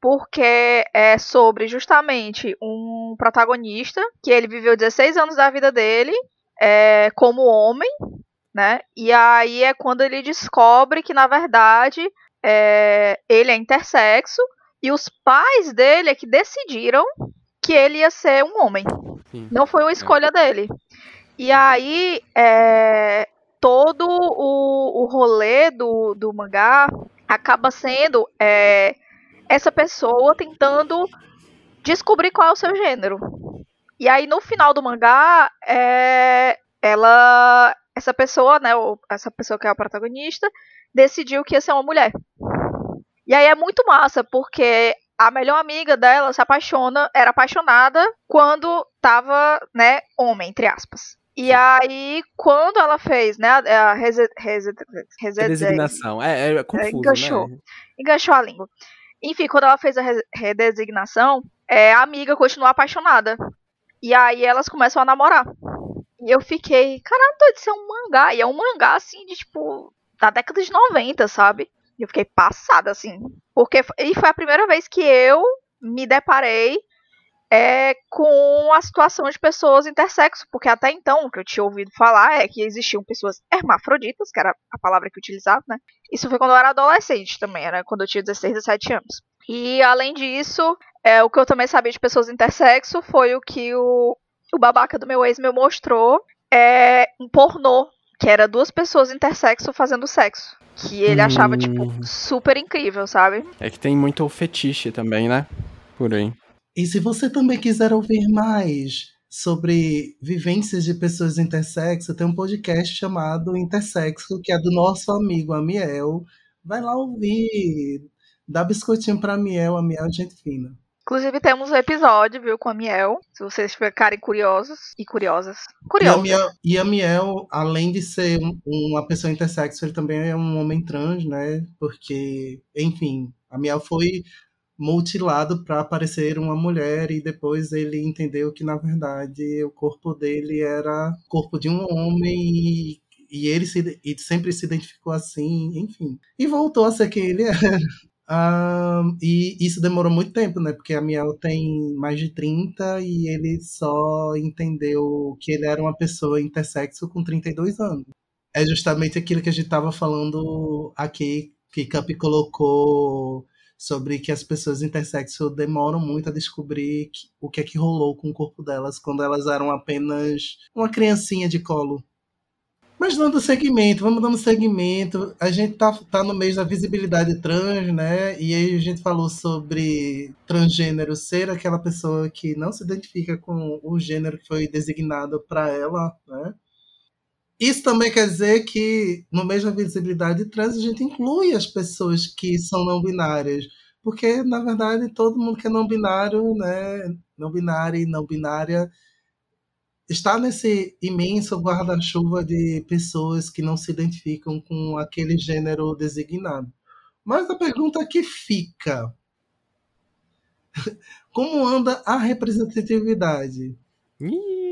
porque é sobre justamente um protagonista que ele viveu 16 anos da vida dele é, como homem né? E aí é quando ele descobre que, na verdade, é, ele é intersexo e os pais dele é que decidiram que ele ia ser um homem. Sim. Não foi uma é. escolha é. dele. E aí, é, todo o, o rolê do, do mangá acaba sendo é, essa pessoa tentando descobrir qual é o seu gênero. E aí, no final do mangá, é, ela essa pessoa, né, essa pessoa que é a protagonista, decidiu que ia ser uma mulher. E aí é muito massa, porque a melhor amiga dela se apaixona, era apaixonada quando tava, né, homem, entre aspas. E aí, quando ela fez, né, a rese, rese, rese, Redesignação. É, é confuso, enganchou, né? enganchou a língua. Enfim, quando ela fez a re- redesignação, é, a amiga continua apaixonada. E aí elas começam a namorar. E eu fiquei, caralho, isso é um mangá. E é um mangá, assim, de tipo, da década de 90, sabe? E eu fiquei passada, assim. Porque, e foi a primeira vez que eu me deparei é, com a situação de pessoas intersexo, porque até então o que eu tinha ouvido falar é que existiam pessoas hermafroditas, que era a palavra que utilizava, né? Isso foi quando eu era adolescente também, era quando eu tinha 16, 17 anos. E além disso, é, o que eu também sabia de pessoas intersexo foi o que o, o babaca do meu ex me mostrou, é um pornô, que era duas pessoas intersexo fazendo sexo. Que ele achava, tipo, Hum. super incrível, sabe? É que tem muito fetiche também, né? Por aí. E se você também quiser ouvir mais sobre vivências de pessoas intersexo, tem um podcast chamado Intersexo, que é do nosso amigo Amiel. Vai lá ouvir. Dá biscoitinho pra Amiel, Amiel é gente fina. Inclusive temos um episódio, viu, com a Miel. Se vocês ficarem curiosos e curiosas. E Curiosos. Amiel, e Amiel, além de ser um- uma pessoa intersexo, ele também é um homem trans, né? Porque, enfim, Amiel foi mutilado para parecer uma mulher e depois ele entendeu que na verdade o corpo dele era corpo de um homem e, e ele se, e sempre se identificou assim, enfim. E voltou a ser quem ele era. Ah, e isso demorou muito tempo, né? Porque a Miel tem mais de 30 e ele só entendeu que ele era uma pessoa intersexo com 32 anos. É justamente aquilo que a gente estava falando aqui, que Cup colocou sobre que as pessoas intersexo demoram muito a descobrir o que é que rolou com o corpo delas quando elas eram apenas uma criancinha de colo. Mas dando segmento, vamos dando segmento. A gente tá, tá no mês da visibilidade trans, né? E aí a gente falou sobre transgênero ser aquela pessoa que não se identifica com o gênero que foi designado para ela, né? Isso também quer dizer que no mês da visibilidade trans a gente inclui as pessoas que são não binárias. Porque, na verdade, todo mundo que é não binário, né? Não binário e não binária está nesse imenso guarda-chuva de pessoas que não se identificam com aquele gênero designado. Mas a pergunta que fica: como anda a representatividade? Ih.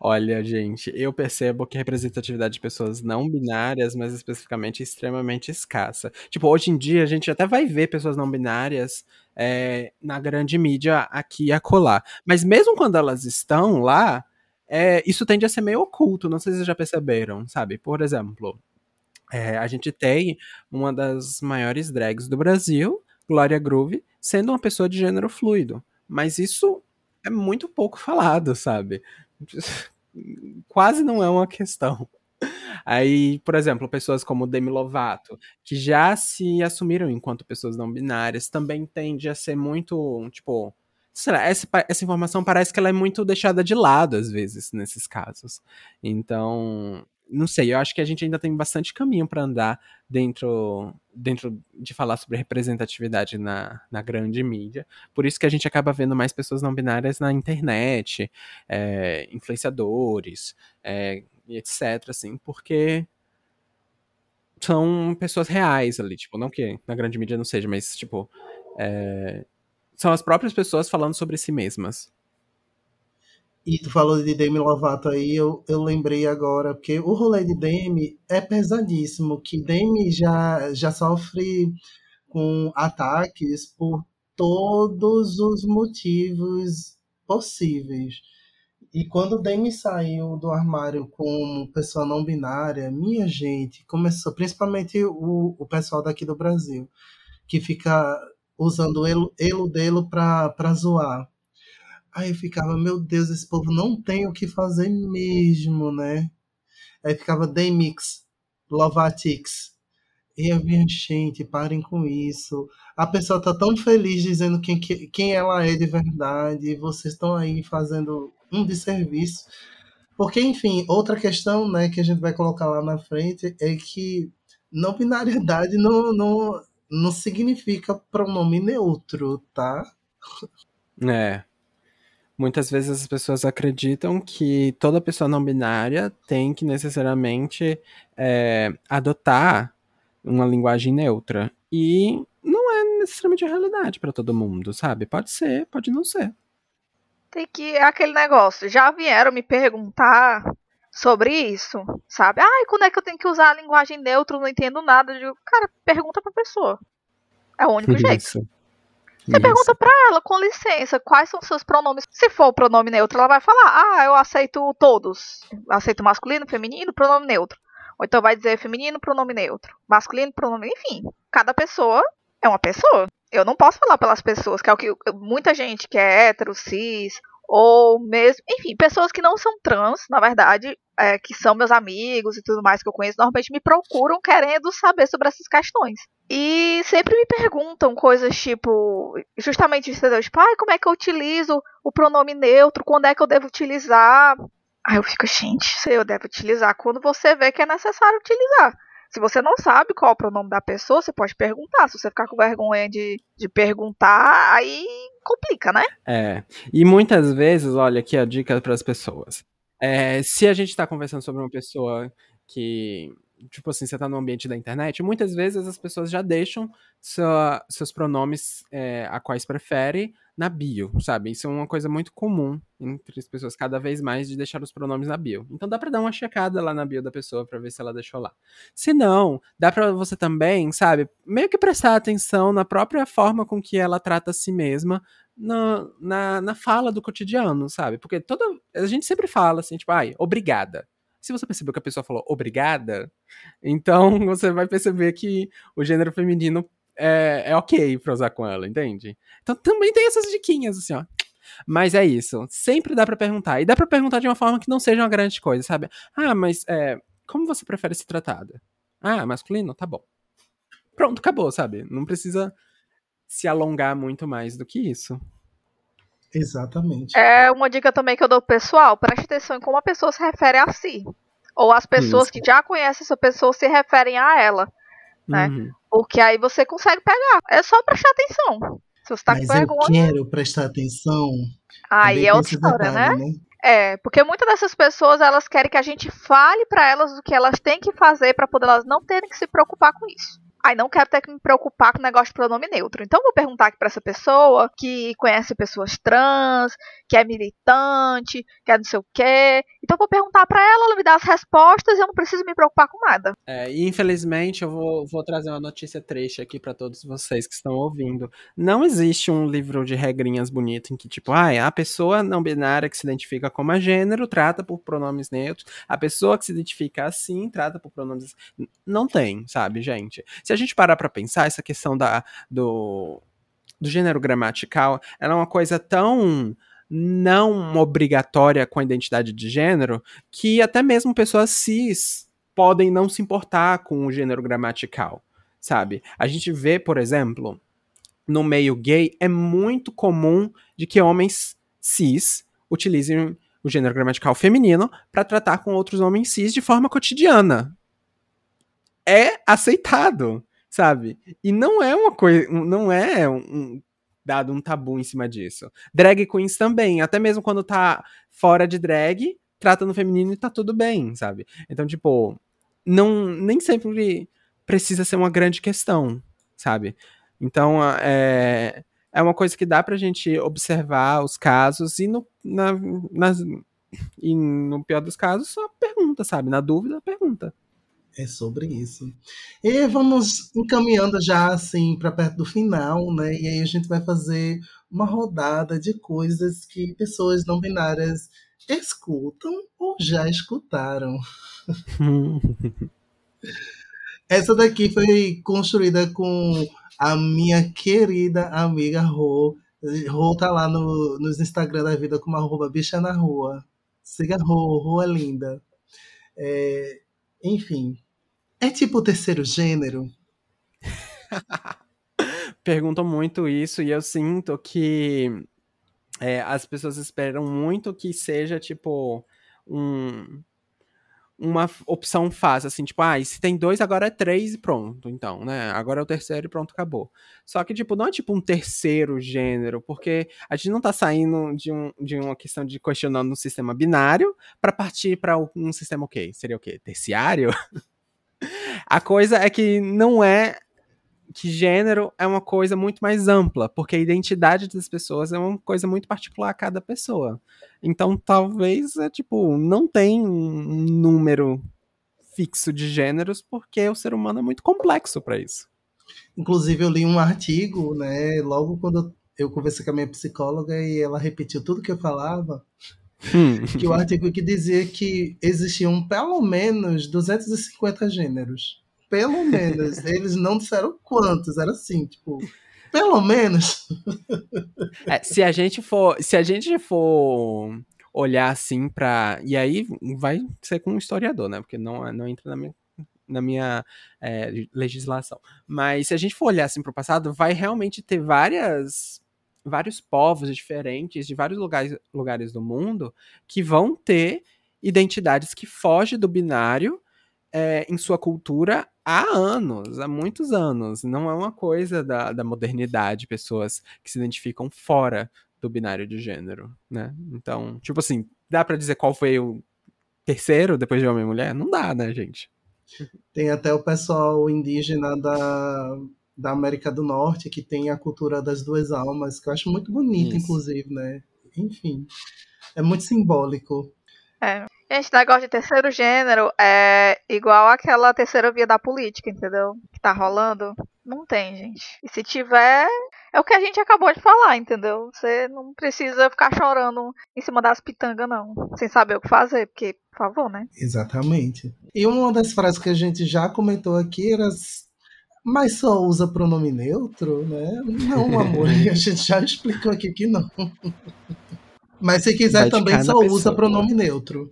Olha, gente, eu percebo que a representatividade de pessoas não binárias, mas especificamente extremamente escassa. Tipo, hoje em dia a gente até vai ver pessoas não binárias é, na grande mídia aqui e acolá. Mas mesmo quando elas estão lá, é, isso tende a ser meio oculto, não sei se vocês já perceberam, sabe? Por exemplo, é, a gente tem uma das maiores drags do Brasil, Glória Groove, sendo uma pessoa de gênero fluido. Mas isso é muito pouco falado, sabe? Quase não é uma questão. Aí, por exemplo, pessoas como Demi Lovato, que já se assumiram enquanto pessoas não binárias, também tende a ser muito, tipo, essa, essa informação parece que ela é muito deixada de lado às vezes nesses casos. Então, não sei, eu acho que a gente ainda tem bastante caminho para andar dentro, dentro de falar sobre representatividade na, na grande mídia. Por isso que a gente acaba vendo mais pessoas não binárias na internet, é, influenciadores, é, etc, assim, porque são pessoas reais ali, tipo, não que na grande mídia não seja, mas, tipo, é, são as próprias pessoas falando sobre si mesmas. E tu falou de Demi Lovato aí, eu, eu lembrei agora, porque o rolê de Demi é pesadíssimo, que Demi já, já sofre com ataques por todos os motivos possíveis. E quando Demi saiu do armário como pessoa não binária, minha gente, começou, principalmente o, o pessoal daqui do Brasil, que fica usando elo, elo delo pra, pra zoar. Aí eu ficava, meu Deus, esse povo não tem o que fazer mesmo, né? Aí ficava Demix, Lovatix. E eu vinha, gente, parem com isso. A pessoa tá tão feliz dizendo quem, quem ela é de verdade, e vocês estão aí fazendo um desserviço. Porque, enfim, outra questão né, que a gente vai colocar lá na frente é que não binariedade não, não, não significa pronome neutro, tá? É. Muitas vezes as pessoas acreditam que toda pessoa não binária tem que necessariamente é, adotar uma linguagem neutra. E não é necessariamente a realidade para todo mundo, sabe? Pode ser, pode não ser. Tem que. É aquele negócio. Já vieram me perguntar sobre isso, sabe? Ai, quando é que eu tenho que usar a linguagem neutra? Não entendo nada. Eu digo, cara, pergunta pra pessoa. É o único jeito. Você Isso. pergunta pra ela, com licença, quais são seus pronomes. Se for o pronome neutro, ela vai falar, ah, eu aceito todos. Aceito masculino, feminino, pronome neutro. Ou então vai dizer feminino, pronome neutro. Masculino, pronome. Enfim, cada pessoa é uma pessoa. Eu não posso falar pelas pessoas, que é o que muita gente que é hétero, cis, ou mesmo. Enfim, pessoas que não são trans, na verdade, é, que são meus amigos e tudo mais que eu conheço, normalmente me procuram querendo saber sobre essas questões. E sempre me perguntam coisas tipo, justamente isso, entendeu? Tipo, como é que eu utilizo o pronome neutro? Quando é que eu devo utilizar? Aí eu fico, gente, sei, eu devo utilizar quando você vê que é necessário utilizar. Se você não sabe qual é o pronome da pessoa, você pode perguntar. Se você ficar com vergonha de, de perguntar, aí complica, né? É. E muitas vezes, olha aqui a dica para as pessoas. É, se a gente está conversando sobre uma pessoa que, tipo assim, você está no ambiente da internet, muitas vezes as pessoas já deixam sua, seus pronomes é, a quais prefere na bio, sabe? Isso é uma coisa muito comum entre as pessoas, cada vez mais, de deixar os pronomes na bio. Então dá para dar uma checada lá na bio da pessoa para ver se ela deixou lá. Se não, dá para você também, sabe, meio que prestar atenção na própria forma com que ela trata a si mesma na, na, na fala do cotidiano, sabe? Porque toda. A gente sempre fala assim, tipo, ai, obrigada. Se você percebeu que a pessoa falou obrigada, então você vai perceber que o gênero feminino é, é ok pra usar com ela, entende? Então também tem essas diquinhas, assim, ó. Mas é isso. Sempre dá pra perguntar. E dá pra perguntar de uma forma que não seja uma grande coisa, sabe? Ah, mas é, como você prefere ser tratada? Ah, masculino? Tá bom. Pronto, acabou, sabe? Não precisa se alongar muito mais do que isso. Exatamente. É uma dica também que eu dou pro pessoal, preste atenção em como a pessoa se refere a si. Ou as pessoas Isso. que já conhecem essa pessoa se referem a ela. Né? Uhum. Porque aí você consegue pegar. É só prestar atenção. Se você tá Mas com eu vergonha, quero prestar atenção. aí é outra história, né? detalhe, É, porque muitas dessas pessoas elas querem que a gente fale pra elas o que elas têm que fazer pra poder elas não terem que se preocupar com isso. Aí não quero ter que me preocupar com o negócio de pronome neutro. Então vou perguntar aqui pra essa pessoa que conhece pessoas trans, que é militante, que é não sei o quê. Então eu vou perguntar pra ela, ela me dá as respostas e eu não preciso me preocupar com nada. É, e infelizmente eu vou, vou trazer uma notícia triste aqui pra todos vocês que estão ouvindo. Não existe um livro de regrinhas bonito em que, tipo, ah, a pessoa não binária que se identifica como gênero trata por pronomes neutros, a pessoa que se identifica assim trata por pronomes. Não tem, sabe, gente? Se a gente parar pra pensar, essa questão da, do, do gênero gramatical, ela é uma coisa tão não obrigatória com a identidade de gênero que até mesmo pessoas cis podem não se importar com o gênero gramatical, sabe? A gente vê, por exemplo, no meio gay, é muito comum de que homens cis utilizem o gênero gramatical feminino para tratar com outros homens cis de forma cotidiana. É aceitado, sabe? E não é uma coisa, não é um, dado um tabu em cima disso. Drag queens também, até mesmo quando tá fora de drag, trata no feminino e tá tudo bem, sabe? Então, tipo, não nem sempre precisa ser uma grande questão, sabe? Então, é, é uma coisa que dá pra gente observar os casos e no, na, nas- e no pior dos casos, só pergunta, sabe? Na dúvida, pergunta. É sobre isso. E vamos encaminhando já assim para perto do final, né? E aí a gente vai fazer uma rodada de coisas que pessoas não binárias escutam ou já escutaram. Essa daqui foi construída com a minha querida amiga Rô. Rô tá lá no, nos Instagram da vida como arroba bicha na rua. Siga Rô, Rô é linda. É, enfim, é tipo o terceiro gênero? Perguntam muito isso e eu sinto que é, as pessoas esperam muito que seja tipo um, uma opção fácil, assim, tipo, ah, se tem dois, agora é três e pronto, então, né? Agora é o terceiro e pronto, acabou. Só que, tipo, não é tipo um terceiro gênero, porque a gente não tá saindo de, um, de uma questão de questionando um sistema binário para partir para um sistema o okay, quê? Seria o quê? Terciário? a coisa é que não é que gênero é uma coisa muito mais ampla, porque a identidade das pessoas é uma coisa muito particular a cada pessoa. Então, talvez, é, tipo, não tem um número fixo de gêneros, porque o ser humano é muito complexo para isso. Inclusive, eu li um artigo, né, logo quando eu conversei com a minha psicóloga e ela repetiu tudo que eu falava, hum. que o artigo que dizia que existiam pelo menos 250 gêneros. Pelo menos. Eles não disseram quantos, era assim, tipo, pelo menos. É, se a gente for, se a gente for olhar assim para e aí vai ser com um historiador, né? Porque não não entra na minha na minha é, legislação. Mas se a gente for olhar assim para o passado, vai realmente ter várias vários povos diferentes de vários lugares, lugares do mundo que vão ter identidades que fogem do binário é, em sua cultura há anos, há muitos anos. Não é uma coisa da, da modernidade, pessoas que se identificam fora do binário de gênero, né? Então, tipo assim, dá para dizer qual foi o terceiro depois de homem e mulher? Não dá, né, gente? Tem até o pessoal indígena da, da América do Norte que tem a cultura das duas almas, que eu acho muito bonita, inclusive, né? Enfim, é muito simbólico. É. Gente, negócio de terceiro gênero é igual aquela terceira via da política, entendeu? Que tá rolando. Não tem, gente. E se tiver, é o que a gente acabou de falar, entendeu? Você não precisa ficar chorando em cima das pitangas, não. Sem saber o que fazer, porque, por favor, né? Exatamente. E uma das frases que a gente já comentou aqui era. Mas só usa pronome neutro, né? Não, amor, a gente já explicou aqui que não. Mas se quiser também só usa pronome neutro.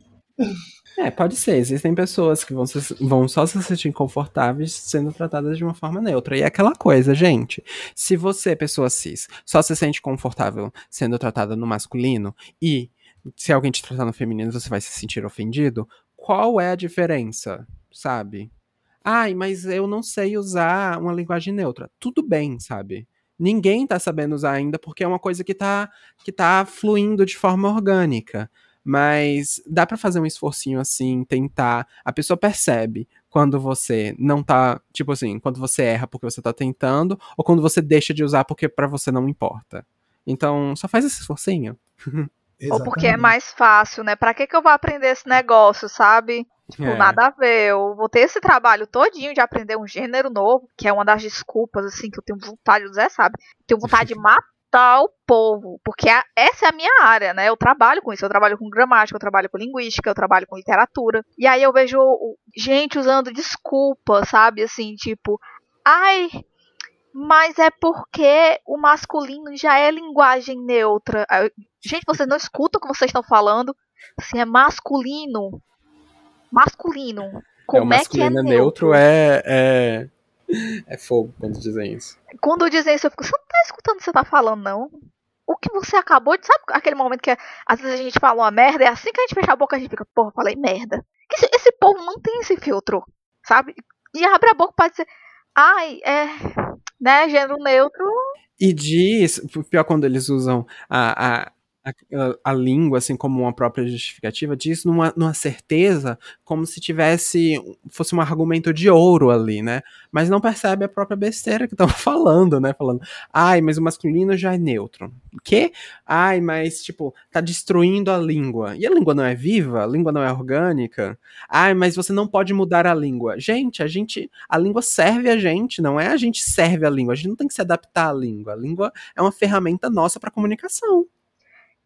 É, pode ser. Existem pessoas que vão, se, vão só se sentir confortáveis sendo tratadas de uma forma neutra. E é aquela coisa, gente. Se você, pessoa cis, só se sente confortável sendo tratada no masculino e se alguém te tratar no feminino você vai se sentir ofendido, qual é a diferença? Sabe? Ai, mas eu não sei usar uma linguagem neutra. Tudo bem, sabe? Ninguém tá sabendo usar ainda porque é uma coisa que tá, que tá fluindo de forma orgânica. Mas dá para fazer um esforcinho assim, tentar. A pessoa percebe quando você não tá, tipo assim, quando você erra porque você tá tentando, ou quando você deixa de usar porque para você não importa. Então, só faz esse esforcinho. Ou porque é mais fácil, né? Pra que, que eu vou aprender esse negócio, sabe? Tipo, é. nada a ver. Eu vou ter esse trabalho todinho de aprender um gênero novo, que é uma das desculpas, assim, que eu tenho vontade de usar, sabe? Tenho vontade de matar tal povo, porque a, essa é a minha área, né? Eu trabalho com isso, eu trabalho com gramática, eu trabalho com linguística, eu trabalho com literatura. E aí eu vejo gente usando desculpa, sabe? Assim, tipo, ai, mas é porque o masculino já é linguagem neutra. Gente, vocês não escutam o que vocês estão falando? Assim, é masculino. Masculino. Como é, o masculino é que é neutro? neutro é, é é fogo quando dizem isso. Quando dizem isso, eu fico, você não tá escutando o que você tá falando, não? O que você acabou de. Sabe aquele momento que às vezes a gente fala uma merda, é assim que a gente fecha a boca, a gente fica, porra, falei merda. Esse, esse povo não tem esse filtro, sabe? E abre a boca pra dizer, ai, é. Né, gênero neutro. E diz, pior quando eles usam a, a a, a, língua, assim como uma própria justificativa, diz numa, numa certeza como se tivesse, fosse um argumento de ouro ali, né? Mas não percebe a própria besteira que estão falando, né? Falando, ai, mas o masculino já é neutro. O quê? Ai, mas, tipo, tá destruindo a língua. E a língua não é viva? A língua não é orgânica? Ai, mas você não pode mudar a língua. Gente, a gente, a língua serve a gente, não é a gente serve a língua. A gente não tem que se adaptar à língua. A língua é uma ferramenta nossa para comunicação.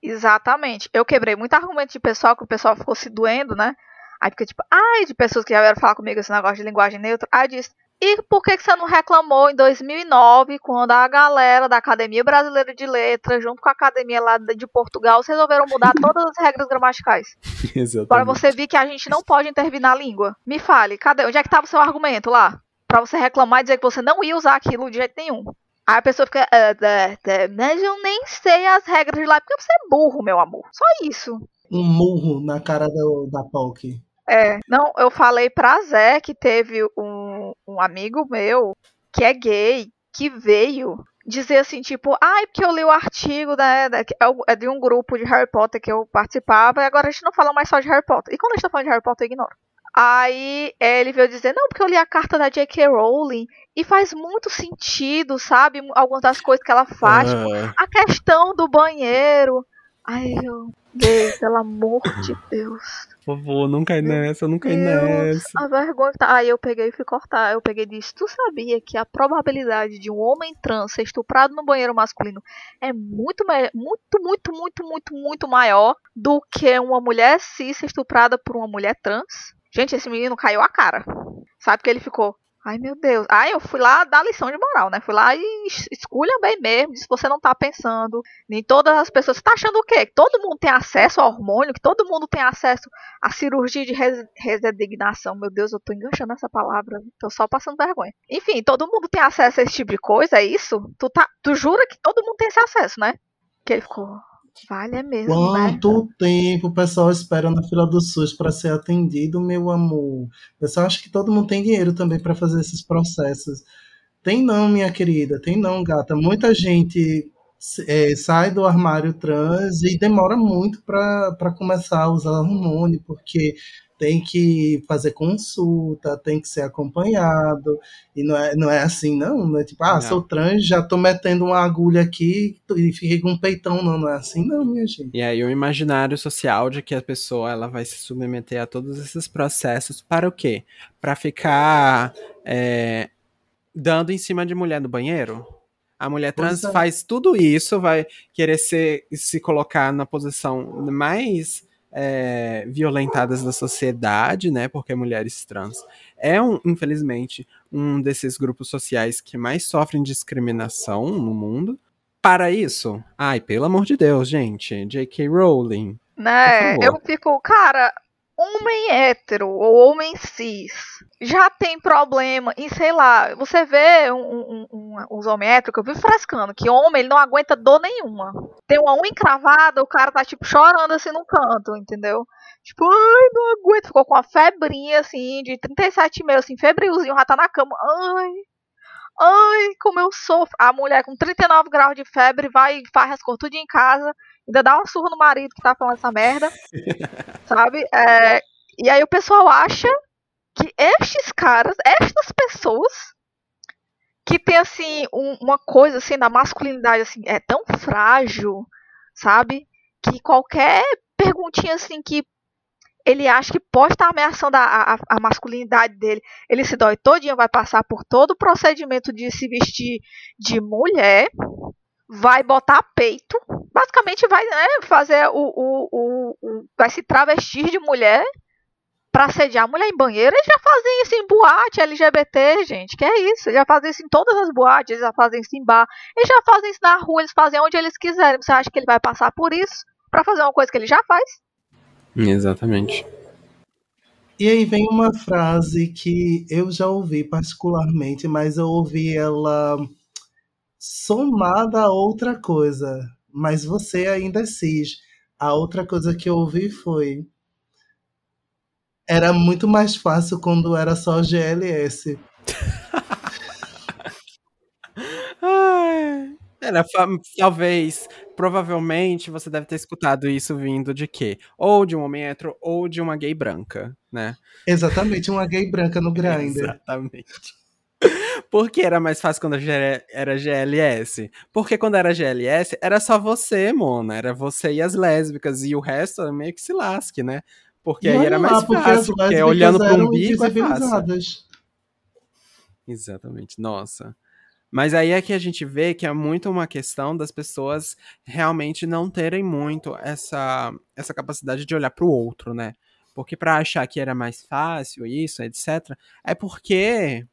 Exatamente. Eu quebrei muito argumento de pessoal que o pessoal ficou se doendo, né? Aí fica tipo, ai, de pessoas que já vieram falar comigo esse negócio de linguagem neutra. Aí disse, e por que, que você não reclamou em 2009, quando a galera da Academia Brasileira de Letras, junto com a Academia lá de Portugal, resolveram mudar todas as regras gramaticais? Exatamente. Para você ver que a gente não pode intervir na língua. Me fale, cadê? Onde é que estava o seu argumento lá? Para você reclamar e dizer que você não ia usar aquilo de jeito nenhum. Aí a pessoa fica, ah, tá, mas eu nem sei as regras de lá, porque você é burro, meu amor. Só isso. Um murro na cara do, da POC. É, não, eu falei pra Zé que teve um, um amigo meu que é gay, que veio dizer assim, tipo, ai, ah, porque eu li o artigo né, é de um grupo de Harry Potter que eu participava, e agora a gente não fala mais só de Harry Potter. E quando a gente tá falando de Harry Potter, eu ignoro. Aí ele veio dizer, não, porque eu li a carta da J.K. Rowling e faz muito sentido, sabe? Algumas das coisas que ela faz. Tipo, a questão do banheiro. Ai, eu. Deus, pelo amor de Deus. Por favor, não cai nessa, não cai nessa. A vergonha tá. Aí eu peguei e fui cortar. Eu peguei e disse: Tu sabia que a probabilidade de um homem trans ser estuprado no banheiro masculino é muito, muito, muito, muito, muito, muito maior do que uma mulher cis ser estuprada por uma mulher trans? Gente, esse menino caiu a cara. Sabe que ele ficou. Ai, meu Deus. Aí eu fui lá dar lição de moral, né? Fui lá e escolha bem mesmo. Se você não tá pensando, nem todas as pessoas. Você tá achando o quê? Que todo mundo tem acesso ao hormônio, que todo mundo tem acesso à cirurgia de res resignação. Meu Deus, eu tô enganchando essa palavra. Tô só passando vergonha. Enfim, todo mundo tem acesso a esse tipo de coisa, é isso? Tu, tá, tu jura que todo mundo tem esse acesso, né? Que ele ficou. Vale é mesmo. Quanto né? tempo o pessoal espera na fila do SUS para ser atendido, meu amor? O pessoal acha que todo mundo tem dinheiro também para fazer esses processos. Tem não, minha querida, tem não, gata. Muita gente é, sai do armário trans e demora muito para começar a usar hormônio, porque tem que fazer consulta, tem que ser acompanhado, e não é, não é assim, não, não é tipo, ah, não. sou trans, já tô metendo uma agulha aqui e fiquei com um peitão, não, não é assim, não, minha gente. E aí o imaginário social de que a pessoa ela vai se submeter a todos esses processos para o quê? Para ficar é, dando em cima de mulher no banheiro? A mulher trans é. faz tudo isso, vai querer ser, se colocar na posição mais é, violentadas da sociedade, né? Porque mulheres trans é, um, infelizmente, um desses grupos sociais que mais sofrem discriminação no mundo. Para isso, ai, pelo amor de Deus, gente, J.K. Rowling. Né? Eu fico, cara, homem hétero ou homem cis já tem problema em, sei lá, você vê um, um, um, uns homens héteros que eu vi frescando, que homem ele não aguenta dor nenhuma. Tem uma unha encravada, o cara tá tipo chorando assim no canto, entendeu? Tipo, ai, não aguento. Ficou com uma febrinha assim, de 37,5, assim, febrilzinho, já tá na cama. Ai, ai, como eu sofro. A mulher com 39 graus de febre vai e faz as tudo em casa ainda dá uma surra no marido que tá falando essa merda, sabe? É, e aí o pessoal acha que estes caras, estas pessoas, que tem assim um, uma coisa assim da masculinidade assim é tão frágil, sabe? Que qualquer perguntinha assim que ele acha que pode estar ameaçando a, a, a, masculinidade dele, ele se dói todinho, vai passar por todo o procedimento de se vestir de mulher, vai botar peito, basicamente vai né, fazer o, o, o, o, vai se travestir de mulher para sediar mulher em banheiro. Eles já fazem isso em boate LGBT, gente. Que é isso? Eles já fazem isso em todas as boates, eles já fazem isso em bar, eles já fazem isso na rua, eles fazem onde eles quiserem. Você acha que ele vai passar por isso para fazer uma coisa que ele já faz? Exatamente. E aí vem uma frase que eu já ouvi particularmente, mas eu ouvi ela somada a outra coisa, mas você ainda é cis. A outra coisa que eu ouvi foi era muito mais fácil quando era só GLS. era, talvez, provavelmente você deve ter escutado isso vindo de quê? Ou de um homem hétero ou de uma gay branca, né? Exatamente, uma gay branca no Grindr. Exatamente. Por que era mais fácil quando era GLS? Porque quando era GLS, era só você, Mona. Era você e as lésbicas. E o resto meio que se lasque, né? Porque aí era mais lá, fácil. Porque olhando para um bico é fácil. Exatamente. Nossa. Mas aí é que a gente vê que é muito uma questão das pessoas realmente não terem muito essa, essa capacidade de olhar para o outro, né? Porque para achar que era mais fácil isso, etc, é porque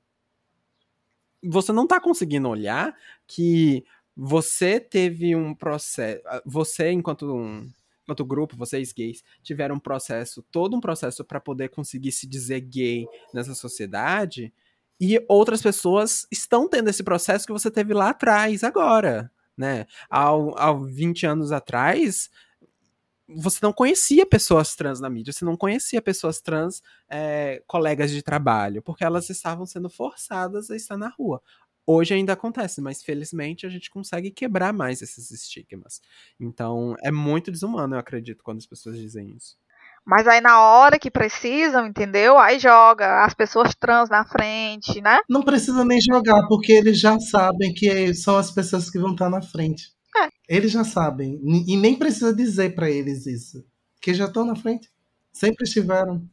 você não tá conseguindo olhar que você teve um processo. Você, enquanto um, enquanto grupo, vocês gays, tiveram um processo, todo um processo para poder conseguir se dizer gay nessa sociedade, e outras pessoas estão tendo esse processo que você teve lá atrás, agora, né? Há, há 20 anos atrás, você não conhecia pessoas trans na mídia, você não conhecia pessoas trans é, colegas de trabalho, porque elas estavam sendo forçadas a estar na rua. Hoje ainda acontece, mas felizmente a gente consegue quebrar mais esses estigmas. Então é muito desumano, eu acredito, quando as pessoas dizem isso. Mas aí na hora que precisam, entendeu? Aí joga as pessoas trans na frente, né? Não precisa nem jogar, porque eles já sabem que são as pessoas que vão estar na frente. É. Eles já sabem. E nem precisa dizer para eles isso. Que já estão na frente. Sempre estiveram.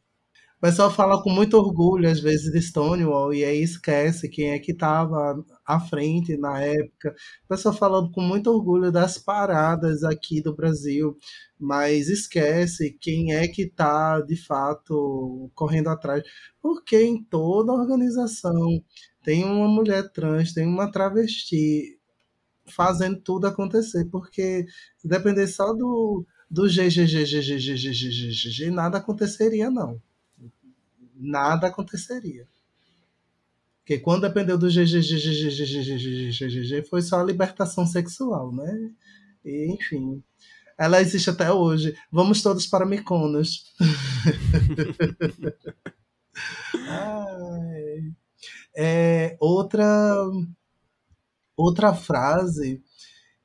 O pessoal fala com muito orgulho, às vezes, de Stonewall, e aí esquece quem é que estava à frente na época. O pessoal falando com muito orgulho das paradas aqui do Brasil, mas esquece quem é que está, de fato, correndo atrás. Porque em toda organização tem uma mulher trans, tem uma travesti fazendo tudo acontecer, porque se depender só do, do GGGGGGGGG, nada aconteceria, não. Nada aconteceria. Porque quando dependeu do GGGGGGGGG, foi só a libertação sexual, né? E, enfim, ela existe até hoje. Vamos todos para Mykonos. é, outra Outra frase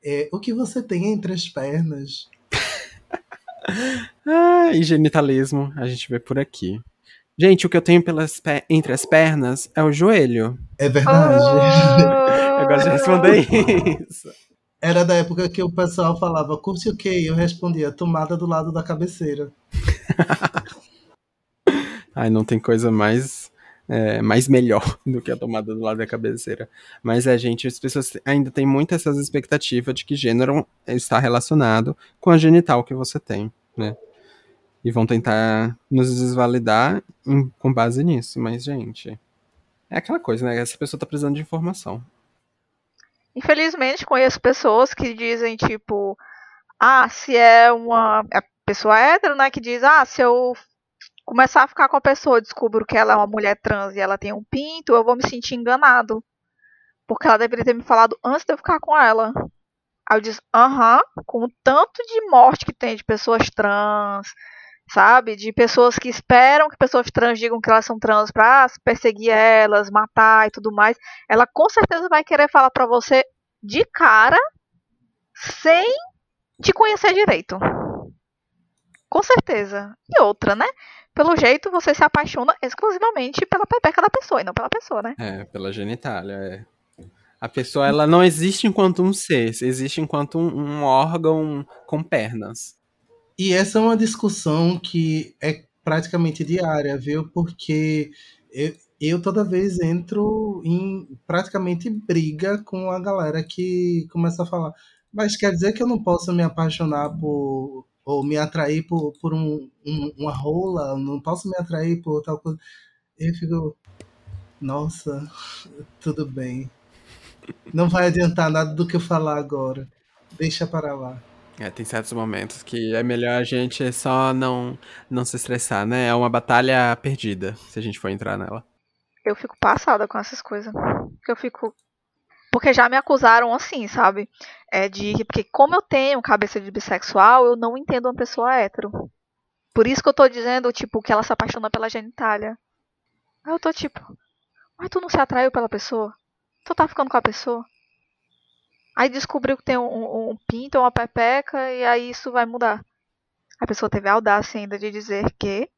é o que você tem entre as pernas. ah, e genitalismo, a gente vê por aqui. Gente, o que eu tenho pelas entre as pernas é o joelho. É verdade. Oh! eu gosto de responder isso. Era da época que o pessoal falava, curte o quê? E eu respondia, tomada do lado da cabeceira. Ai, não tem coisa mais é, mais melhor do que a tomada do lado da cabeceira. Mas é, gente, as pessoas ainda têm muito essas expectativas de que gênero está relacionado com a genital que você tem, né? E vão tentar nos desvalidar em, com base nisso. Mas, gente, é aquela coisa, né? Essa pessoa tá precisando de informação. Infelizmente, conheço pessoas que dizem, tipo, ah, se é uma. É pessoa hétero, né? Que diz, ah, se eu começar a ficar com a pessoa, descubro que ela é uma mulher trans e ela tem um pinto, eu vou me sentir enganado. Porque ela deveria ter me falado antes de eu ficar com ela. Aí eu disse, aham, com o tanto de morte que tem de pessoas trans, sabe? De pessoas que esperam que pessoas trans digam que elas são trans pra perseguir elas, matar e tudo mais. Ela com certeza vai querer falar pra você de cara, sem te conhecer direito. Com certeza. E outra, né? pelo jeito você se apaixona exclusivamente pela pepeca da pessoa e não pela pessoa, né? É, pela genitália, é. A pessoa, ela não existe enquanto um ser, existe enquanto um, um órgão com pernas. E essa é uma discussão que é praticamente diária, viu? Porque eu, eu toda vez entro em praticamente briga com a galera que começa a falar. Mas quer dizer que eu não posso me apaixonar por ou me atrair por, por um, um, uma rola, não posso me atrair por tal coisa. Eu fico, nossa, tudo bem. Não vai adiantar nada do que eu falar agora. Deixa para lá. É, tem certos momentos que é melhor a gente só não, não se estressar, né? É uma batalha perdida se a gente for entrar nela. Eu fico passada com essas coisas. Eu fico, porque já me acusaram assim, sabe? É de porque como eu tenho cabeça de bissexual, eu não entendo uma pessoa hétero. Por isso que eu tô dizendo, tipo, que ela se apaixona pela genitália. Aí eu tô tipo, mas tu não se atraiu pela pessoa? Tu tá ficando com a pessoa? Aí descobriu que tem um, um, um pinto, uma pepeca, e aí isso vai mudar. A pessoa teve a audácia ainda de dizer que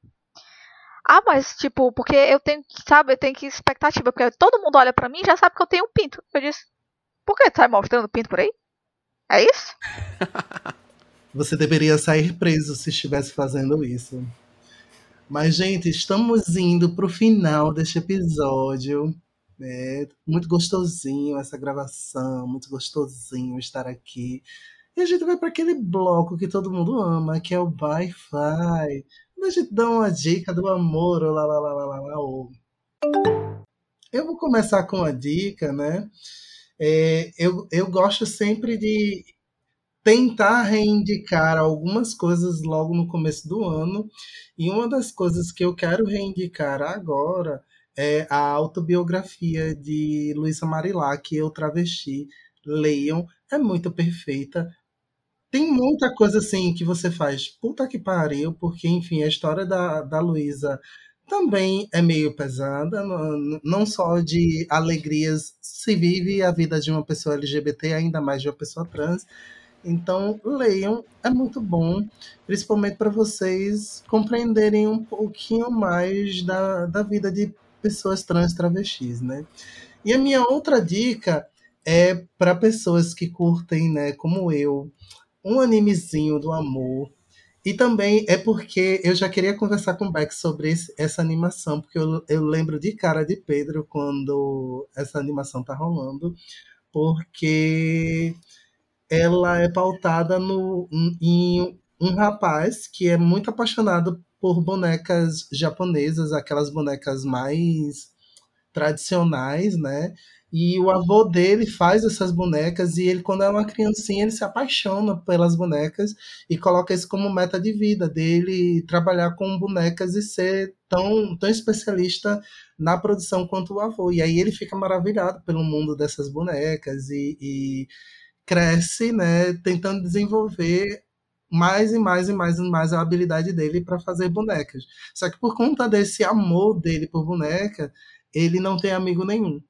ah, mas tipo, porque eu tenho que, sabe, eu tenho que expectativa, porque todo mundo olha para mim e já sabe que eu tenho um pinto. Eu disse, por que sai mostrando pinto por aí? É isso? Você deveria sair preso se estivesse fazendo isso. Mas, gente, estamos indo pro final deste episódio. É muito gostosinho essa gravação, muito gostosinho estar aqui. E a gente vai para aquele bloco que todo mundo ama, que é o Wi-Fi. A gente dá uma dica do amor, lá, lá, lá, lá, lá, lá. Eu vou começar com a dica, né? É, eu, eu gosto sempre de tentar reivindicar algumas coisas logo no começo do ano. E uma das coisas que eu quero reivindicar agora é a autobiografia de Luísa Marilac, Eu Travesti. Leiam, é muito perfeita tem muita coisa assim que você faz, puta que pariu, porque, enfim, a história da, da Luísa também é meio pesada, não, não só de alegrias se vive a vida de uma pessoa LGBT, ainda mais de uma pessoa trans. Então, leiam, é muito bom, principalmente para vocês compreenderem um pouquinho mais da, da vida de pessoas trans travestis, né? E a minha outra dica é para pessoas que curtem, né, como eu, um animezinho do amor. E também é porque eu já queria conversar com o Beck sobre esse, essa animação, porque eu, eu lembro de cara de Pedro quando essa animação tá rolando, porque ela é pautada no, em um rapaz que é muito apaixonado por bonecas japonesas, aquelas bonecas mais tradicionais, né? E o avô dele faz essas bonecas e ele, quando é uma criancinha, ele se apaixona pelas bonecas e coloca isso como meta de vida dele, trabalhar com bonecas e ser tão, tão especialista na produção quanto o avô. E aí ele fica maravilhado pelo mundo dessas bonecas e, e cresce, né, tentando desenvolver mais e mais e mais e mais a habilidade dele para fazer bonecas. Só que por conta desse amor dele por boneca, ele não tem amigo nenhum.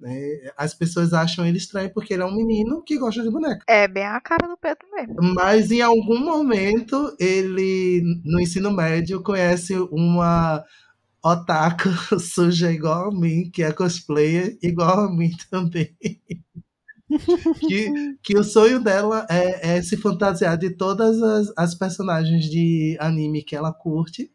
Né? As pessoas acham ele estranho porque ele é um menino que gosta de boneca. É bem a cara do Pedro mesmo. Mas em algum momento ele, no ensino médio, conhece uma otaku suja igual a mim, que é cosplayer igual a mim também. que, que o sonho dela é, é se fantasiar de todas as, as personagens de anime que ela curte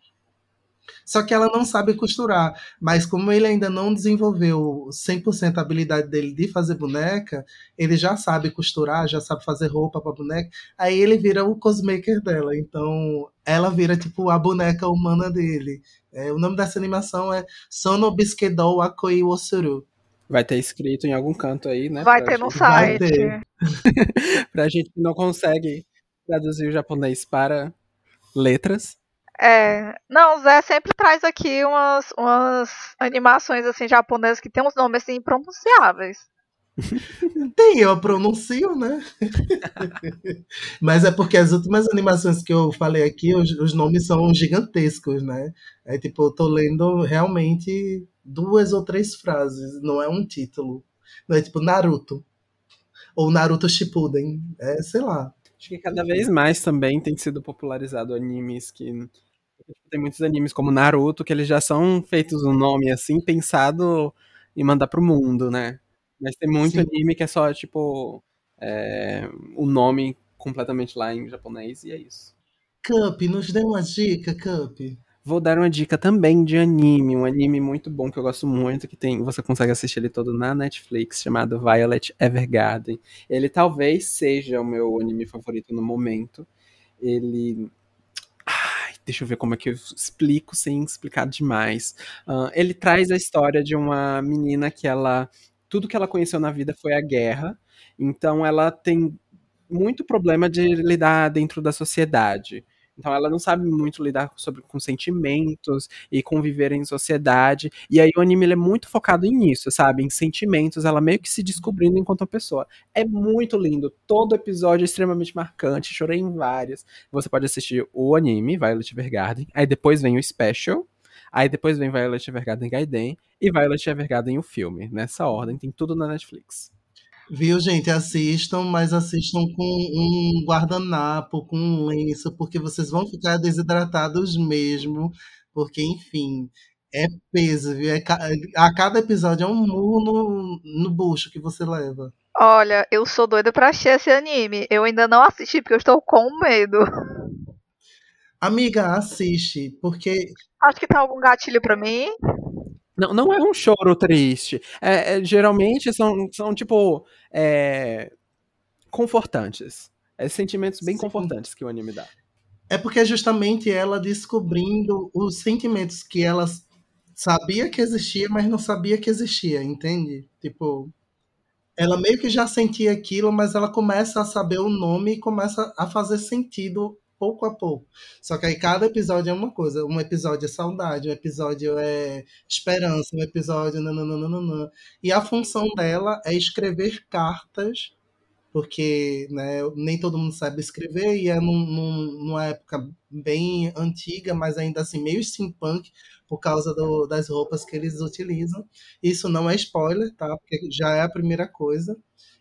só que ela não sabe costurar. Mas como ele ainda não desenvolveu 100% a habilidade dele de fazer boneca, ele já sabe costurar, já sabe fazer roupa para boneca. Aí ele vira o cosmaker dela. Então ela vira tipo a boneca humana dele. É, o nome dessa animação é Sono Bisquedou Akoi Osuru. Vai ter escrito em algum canto aí, né? Vai ter no site. Ter. pra gente que não consegue traduzir o japonês para letras. É, não, o Zé sempre traz aqui umas, umas animações assim japonesas que tem uns nomes assim impronunciáveis. Tem, eu pronuncio, né? Mas é porque as últimas animações que eu falei aqui, os, os nomes são gigantescos, né? É tipo, eu tô lendo realmente duas ou três frases, não é um título. Não é tipo Naruto. Ou Naruto Shippuden. É, sei lá. Acho que cada vez mais também tem sido popularizado animes que tem muitos animes como Naruto, que eles já são feitos um nome assim, pensado em mandar pro mundo, né? Mas tem muito Sim. anime que é só, tipo, é, o nome completamente lá em japonês e é isso. Cup, nos dê uma dica, Cup. Vou dar uma dica também de anime, um anime muito bom que eu gosto muito, que tem, você consegue assistir ele todo na Netflix, chamado Violet Evergarden. Ele talvez seja o meu anime favorito no momento. Ele deixa eu ver como é que eu explico sem explicar demais. Uh, ele traz a história de uma menina que ela. Tudo que ela conheceu na vida foi a guerra. Então ela tem muito problema de lidar dentro da sociedade. Então ela não sabe muito lidar sobre, com sentimentos e conviver em sociedade. E aí o anime é muito focado nisso, sabe? Em sentimentos, ela meio que se descobrindo enquanto pessoa. É muito lindo. Todo episódio é extremamente marcante. Chorei em vários. Você pode assistir o anime, Violet Evergarden. Aí depois vem o special. Aí depois vem Violet Evergarden Gaiden. E Violet Evergarden o filme. Nessa ordem, tem tudo na Netflix. Viu, gente? Assistam, mas assistam com um guardanapo, com um lenço, porque vocês vão ficar desidratados mesmo. Porque, enfim, é peso, viu? É a cada episódio é um murro no, no bucho que você leva. Olha, eu sou doida pra assistir esse anime. Eu ainda não assisti porque eu estou com medo. Amiga, assiste, porque. Acho que tem algum gatilho pra mim. Não, não é um choro triste. É, é, geralmente são, são tipo, é, confortantes. É sentimentos bem Sim. confortantes que o anime dá. É porque é justamente ela descobrindo os sentimentos que ela sabia que existia, mas não sabia que existia, entende? Tipo, ela meio que já sentia aquilo, mas ela começa a saber o nome e começa a fazer sentido pouco a pouco. Só que aí cada episódio é uma coisa. Um episódio é saudade, um episódio é esperança, um episódio. Nananana. E a função dela é escrever cartas porque né, nem todo mundo sabe escrever e é num, num, numa época bem antiga, mas ainda assim meio steampunk por causa do, das roupas que eles utilizam. Isso não é spoiler, tá? Porque já é a primeira coisa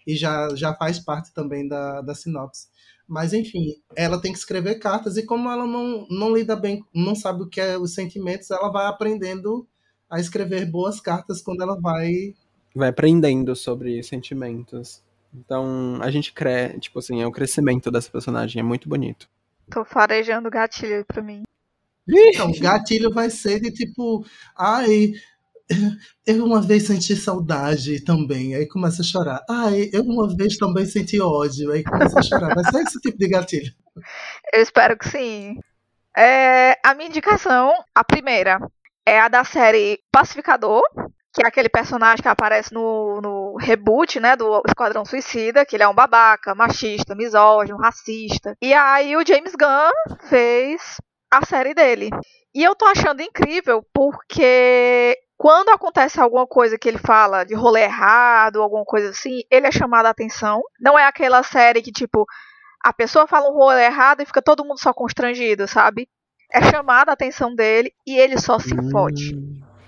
e já, já faz parte também da, da sinopse. Mas enfim, ela tem que escrever cartas e como ela não, não lida bem, não sabe o que é os sentimentos, ela vai aprendendo a escrever boas cartas quando ela vai vai aprendendo sobre sentimentos. Então, a gente cresce, tipo assim, é o crescimento dessa personagem, é muito bonito. Tô farejando gatilho pra mim. Então, gatilho vai ser de tipo, ai, eu uma vez senti saudade também, aí começa a chorar. Ai, eu uma vez também senti ódio, aí começa a chorar. Vai ser esse tipo de gatilho. Eu espero que sim. É, a minha indicação, a primeira, é a da série Pacificador, que é aquele personagem que aparece no, no reboot, né, do Esquadrão Suicida, que ele é um babaca, machista, misógino, racista. E aí o James Gunn fez a série dele. E eu tô achando incrível porque quando acontece alguma coisa que ele fala de rolê errado, alguma coisa assim, ele é chamado a atenção. Não é aquela série que, tipo, a pessoa fala um rolê errado e fica todo mundo só constrangido, sabe? É chamada a atenção dele e ele só se hum. fode.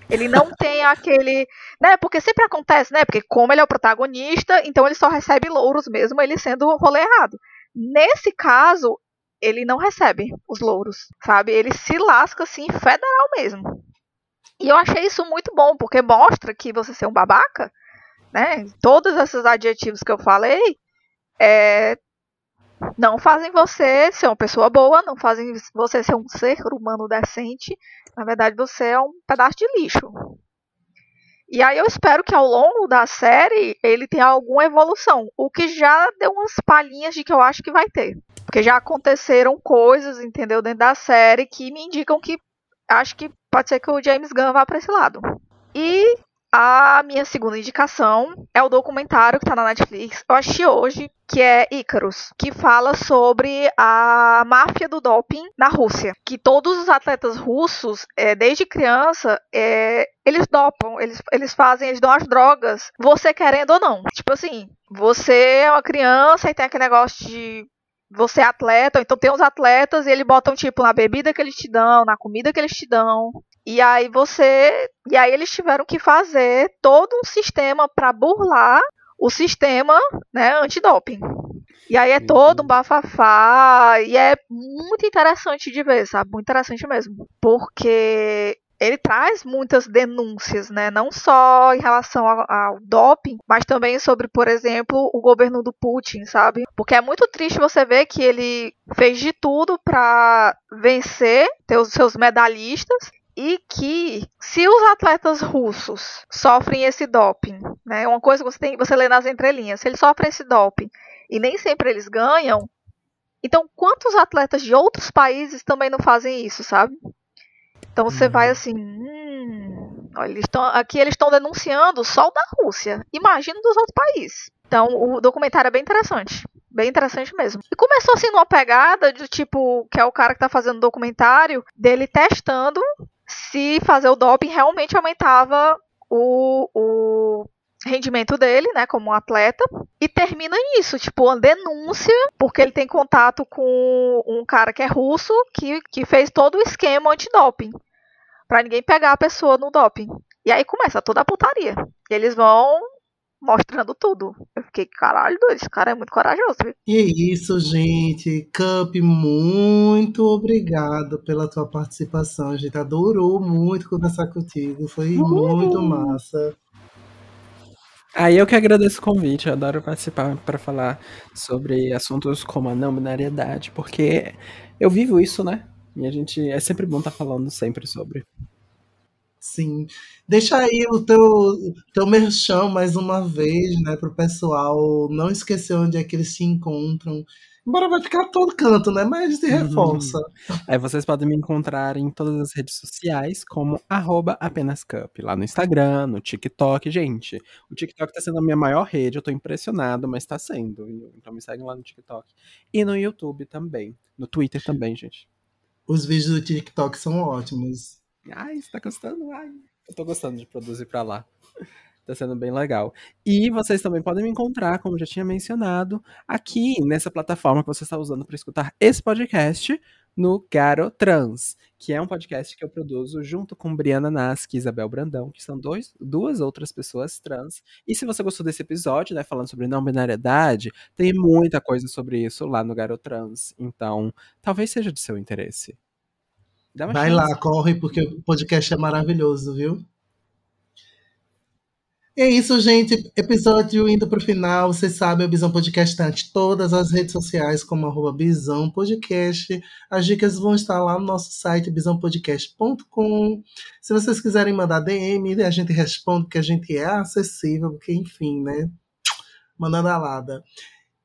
Ele não tem aquele. Né, porque sempre acontece, né? Porque como ele é o protagonista, então ele só recebe louros mesmo, ele sendo o rolê errado. Nesse caso, ele não recebe os louros, sabe? Ele se lasca assim, federal mesmo. E eu achei isso muito bom, porque mostra que você ser um babaca, né? Todos esses adjetivos que eu falei, é, não fazem você ser uma pessoa boa, não fazem você ser um ser humano decente. Na verdade, você é um pedaço de lixo. E aí eu espero que ao longo da série ele tenha alguma evolução, o que já deu umas palhinhas de que eu acho que vai ter. Porque já aconteceram coisas, entendeu, dentro da série que me indicam que acho que pode ser que o James Gunn vá para esse lado. E a minha segunda indicação é o documentário que está na Netflix. Eu achei hoje, que é Icarus, que fala sobre a máfia do doping na Rússia. Que todos os atletas russos, é, desde criança, é, eles dopam, eles, eles fazem, eles dão as drogas, você querendo ou não. Tipo assim, você é uma criança e tem aquele negócio de você é atleta, então tem uns atletas e eles botam tipo na bebida que eles te dão, na comida que eles te dão. E aí você, e aí eles tiveram que fazer todo um sistema para burlar o sistema, né, antidoping. E aí é todo um bafafá e é muito interessante de ver, sabe? Muito interessante mesmo, porque ele traz muitas denúncias, né? Não só em relação ao, ao, doping, mas também sobre, por exemplo, o governo do Putin, sabe? Porque é muito triste você ver que ele fez de tudo para vencer, ter os seus medalhistas. E que se os atletas russos sofrem esse doping, né? Uma coisa que você tem, você lê nas entrelinhas, se eles sofrem esse doping e nem sempre eles ganham, então quantos atletas de outros países também não fazem isso, sabe? Então você uhum. vai assim, hum, olha, eles tão, aqui eles estão denunciando só o da Rússia. Imagina dos outros países. Então o documentário é bem interessante. Bem interessante mesmo. E começou assim numa pegada de tipo, que é o cara que tá fazendo o documentário, dele testando se fazer o doping realmente aumentava o, o rendimento dele, né, como um atleta, e termina nisso, tipo, uma denúncia, porque ele tem contato com um cara que é russo, que, que fez todo o esquema antidoping para ninguém pegar a pessoa no doping. E aí começa toda a putaria. E eles vão mostrando tudo. Eu fiquei, caralho, esse cara é muito corajoso. E é isso, gente. Cup, muito obrigado pela tua participação. A gente adorou muito conversar contigo. Foi uhum. muito massa. Aí eu que agradeço o convite, eu adoro participar para falar sobre assuntos como a não binariedade, porque eu vivo isso, né? E a gente é sempre bom estar tá falando sempre sobre. Sim. Deixa aí o teu, teu merchan mais uma vez, né, para o pessoal não esquecer onde é que eles se encontram. Embora vai ficar todo canto, né? Mas a gente reforça. Uhum. Aí vocês podem me encontrar em todas as redes sociais como apenascup. Lá no Instagram, no TikTok. Gente, o TikTok tá sendo a minha maior rede. Eu tô impressionado, mas tá sendo. Então me seguem lá no TikTok. E no YouTube também. No Twitter também, gente. Os vídeos do TikTok são ótimos. Ai, você tá gostando? Ai, eu tô gostando de produzir pra lá. Tá sendo bem legal. E vocês também podem me encontrar, como já tinha mencionado, aqui nessa plataforma que você está usando para escutar esse podcast, no Garo Trans, que é um podcast que eu produzo junto com Briana Nasque e Isabel Brandão, que são dois, duas outras pessoas trans. E se você gostou desse episódio, né, falando sobre não binariedade, tem muita coisa sobre isso lá no Garo Trans. Então, talvez seja de seu interesse. Vai chance. lá, corre, porque o podcast é maravilhoso, viu? É isso, gente. Episódio indo para o final. Vocês sabem, o Bisão Podcast está todas as redes sociais, como arroba Bisão Podcast. As dicas vão estar lá no nosso site, bisãopodcast.com. Se vocês quiserem mandar DM, a gente responde, porque a gente é acessível, porque, enfim, né? Mandando alada.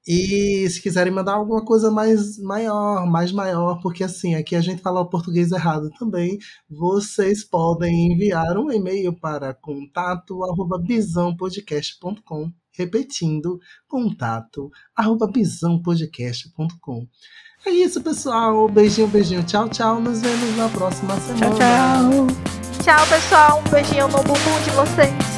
E se quiserem mandar alguma coisa mais maior, mais maior, porque assim, aqui a gente fala o português errado também, vocês podem enviar um e-mail para contato@bisãopodcast.com, repetindo, contato@bisãopodcast.com. É isso, pessoal. Beijinho, beijinho. Tchau, tchau. Nos vemos na próxima semana. Tchau, tchau. Tchau, pessoal. Um beijinho no bumbum de vocês.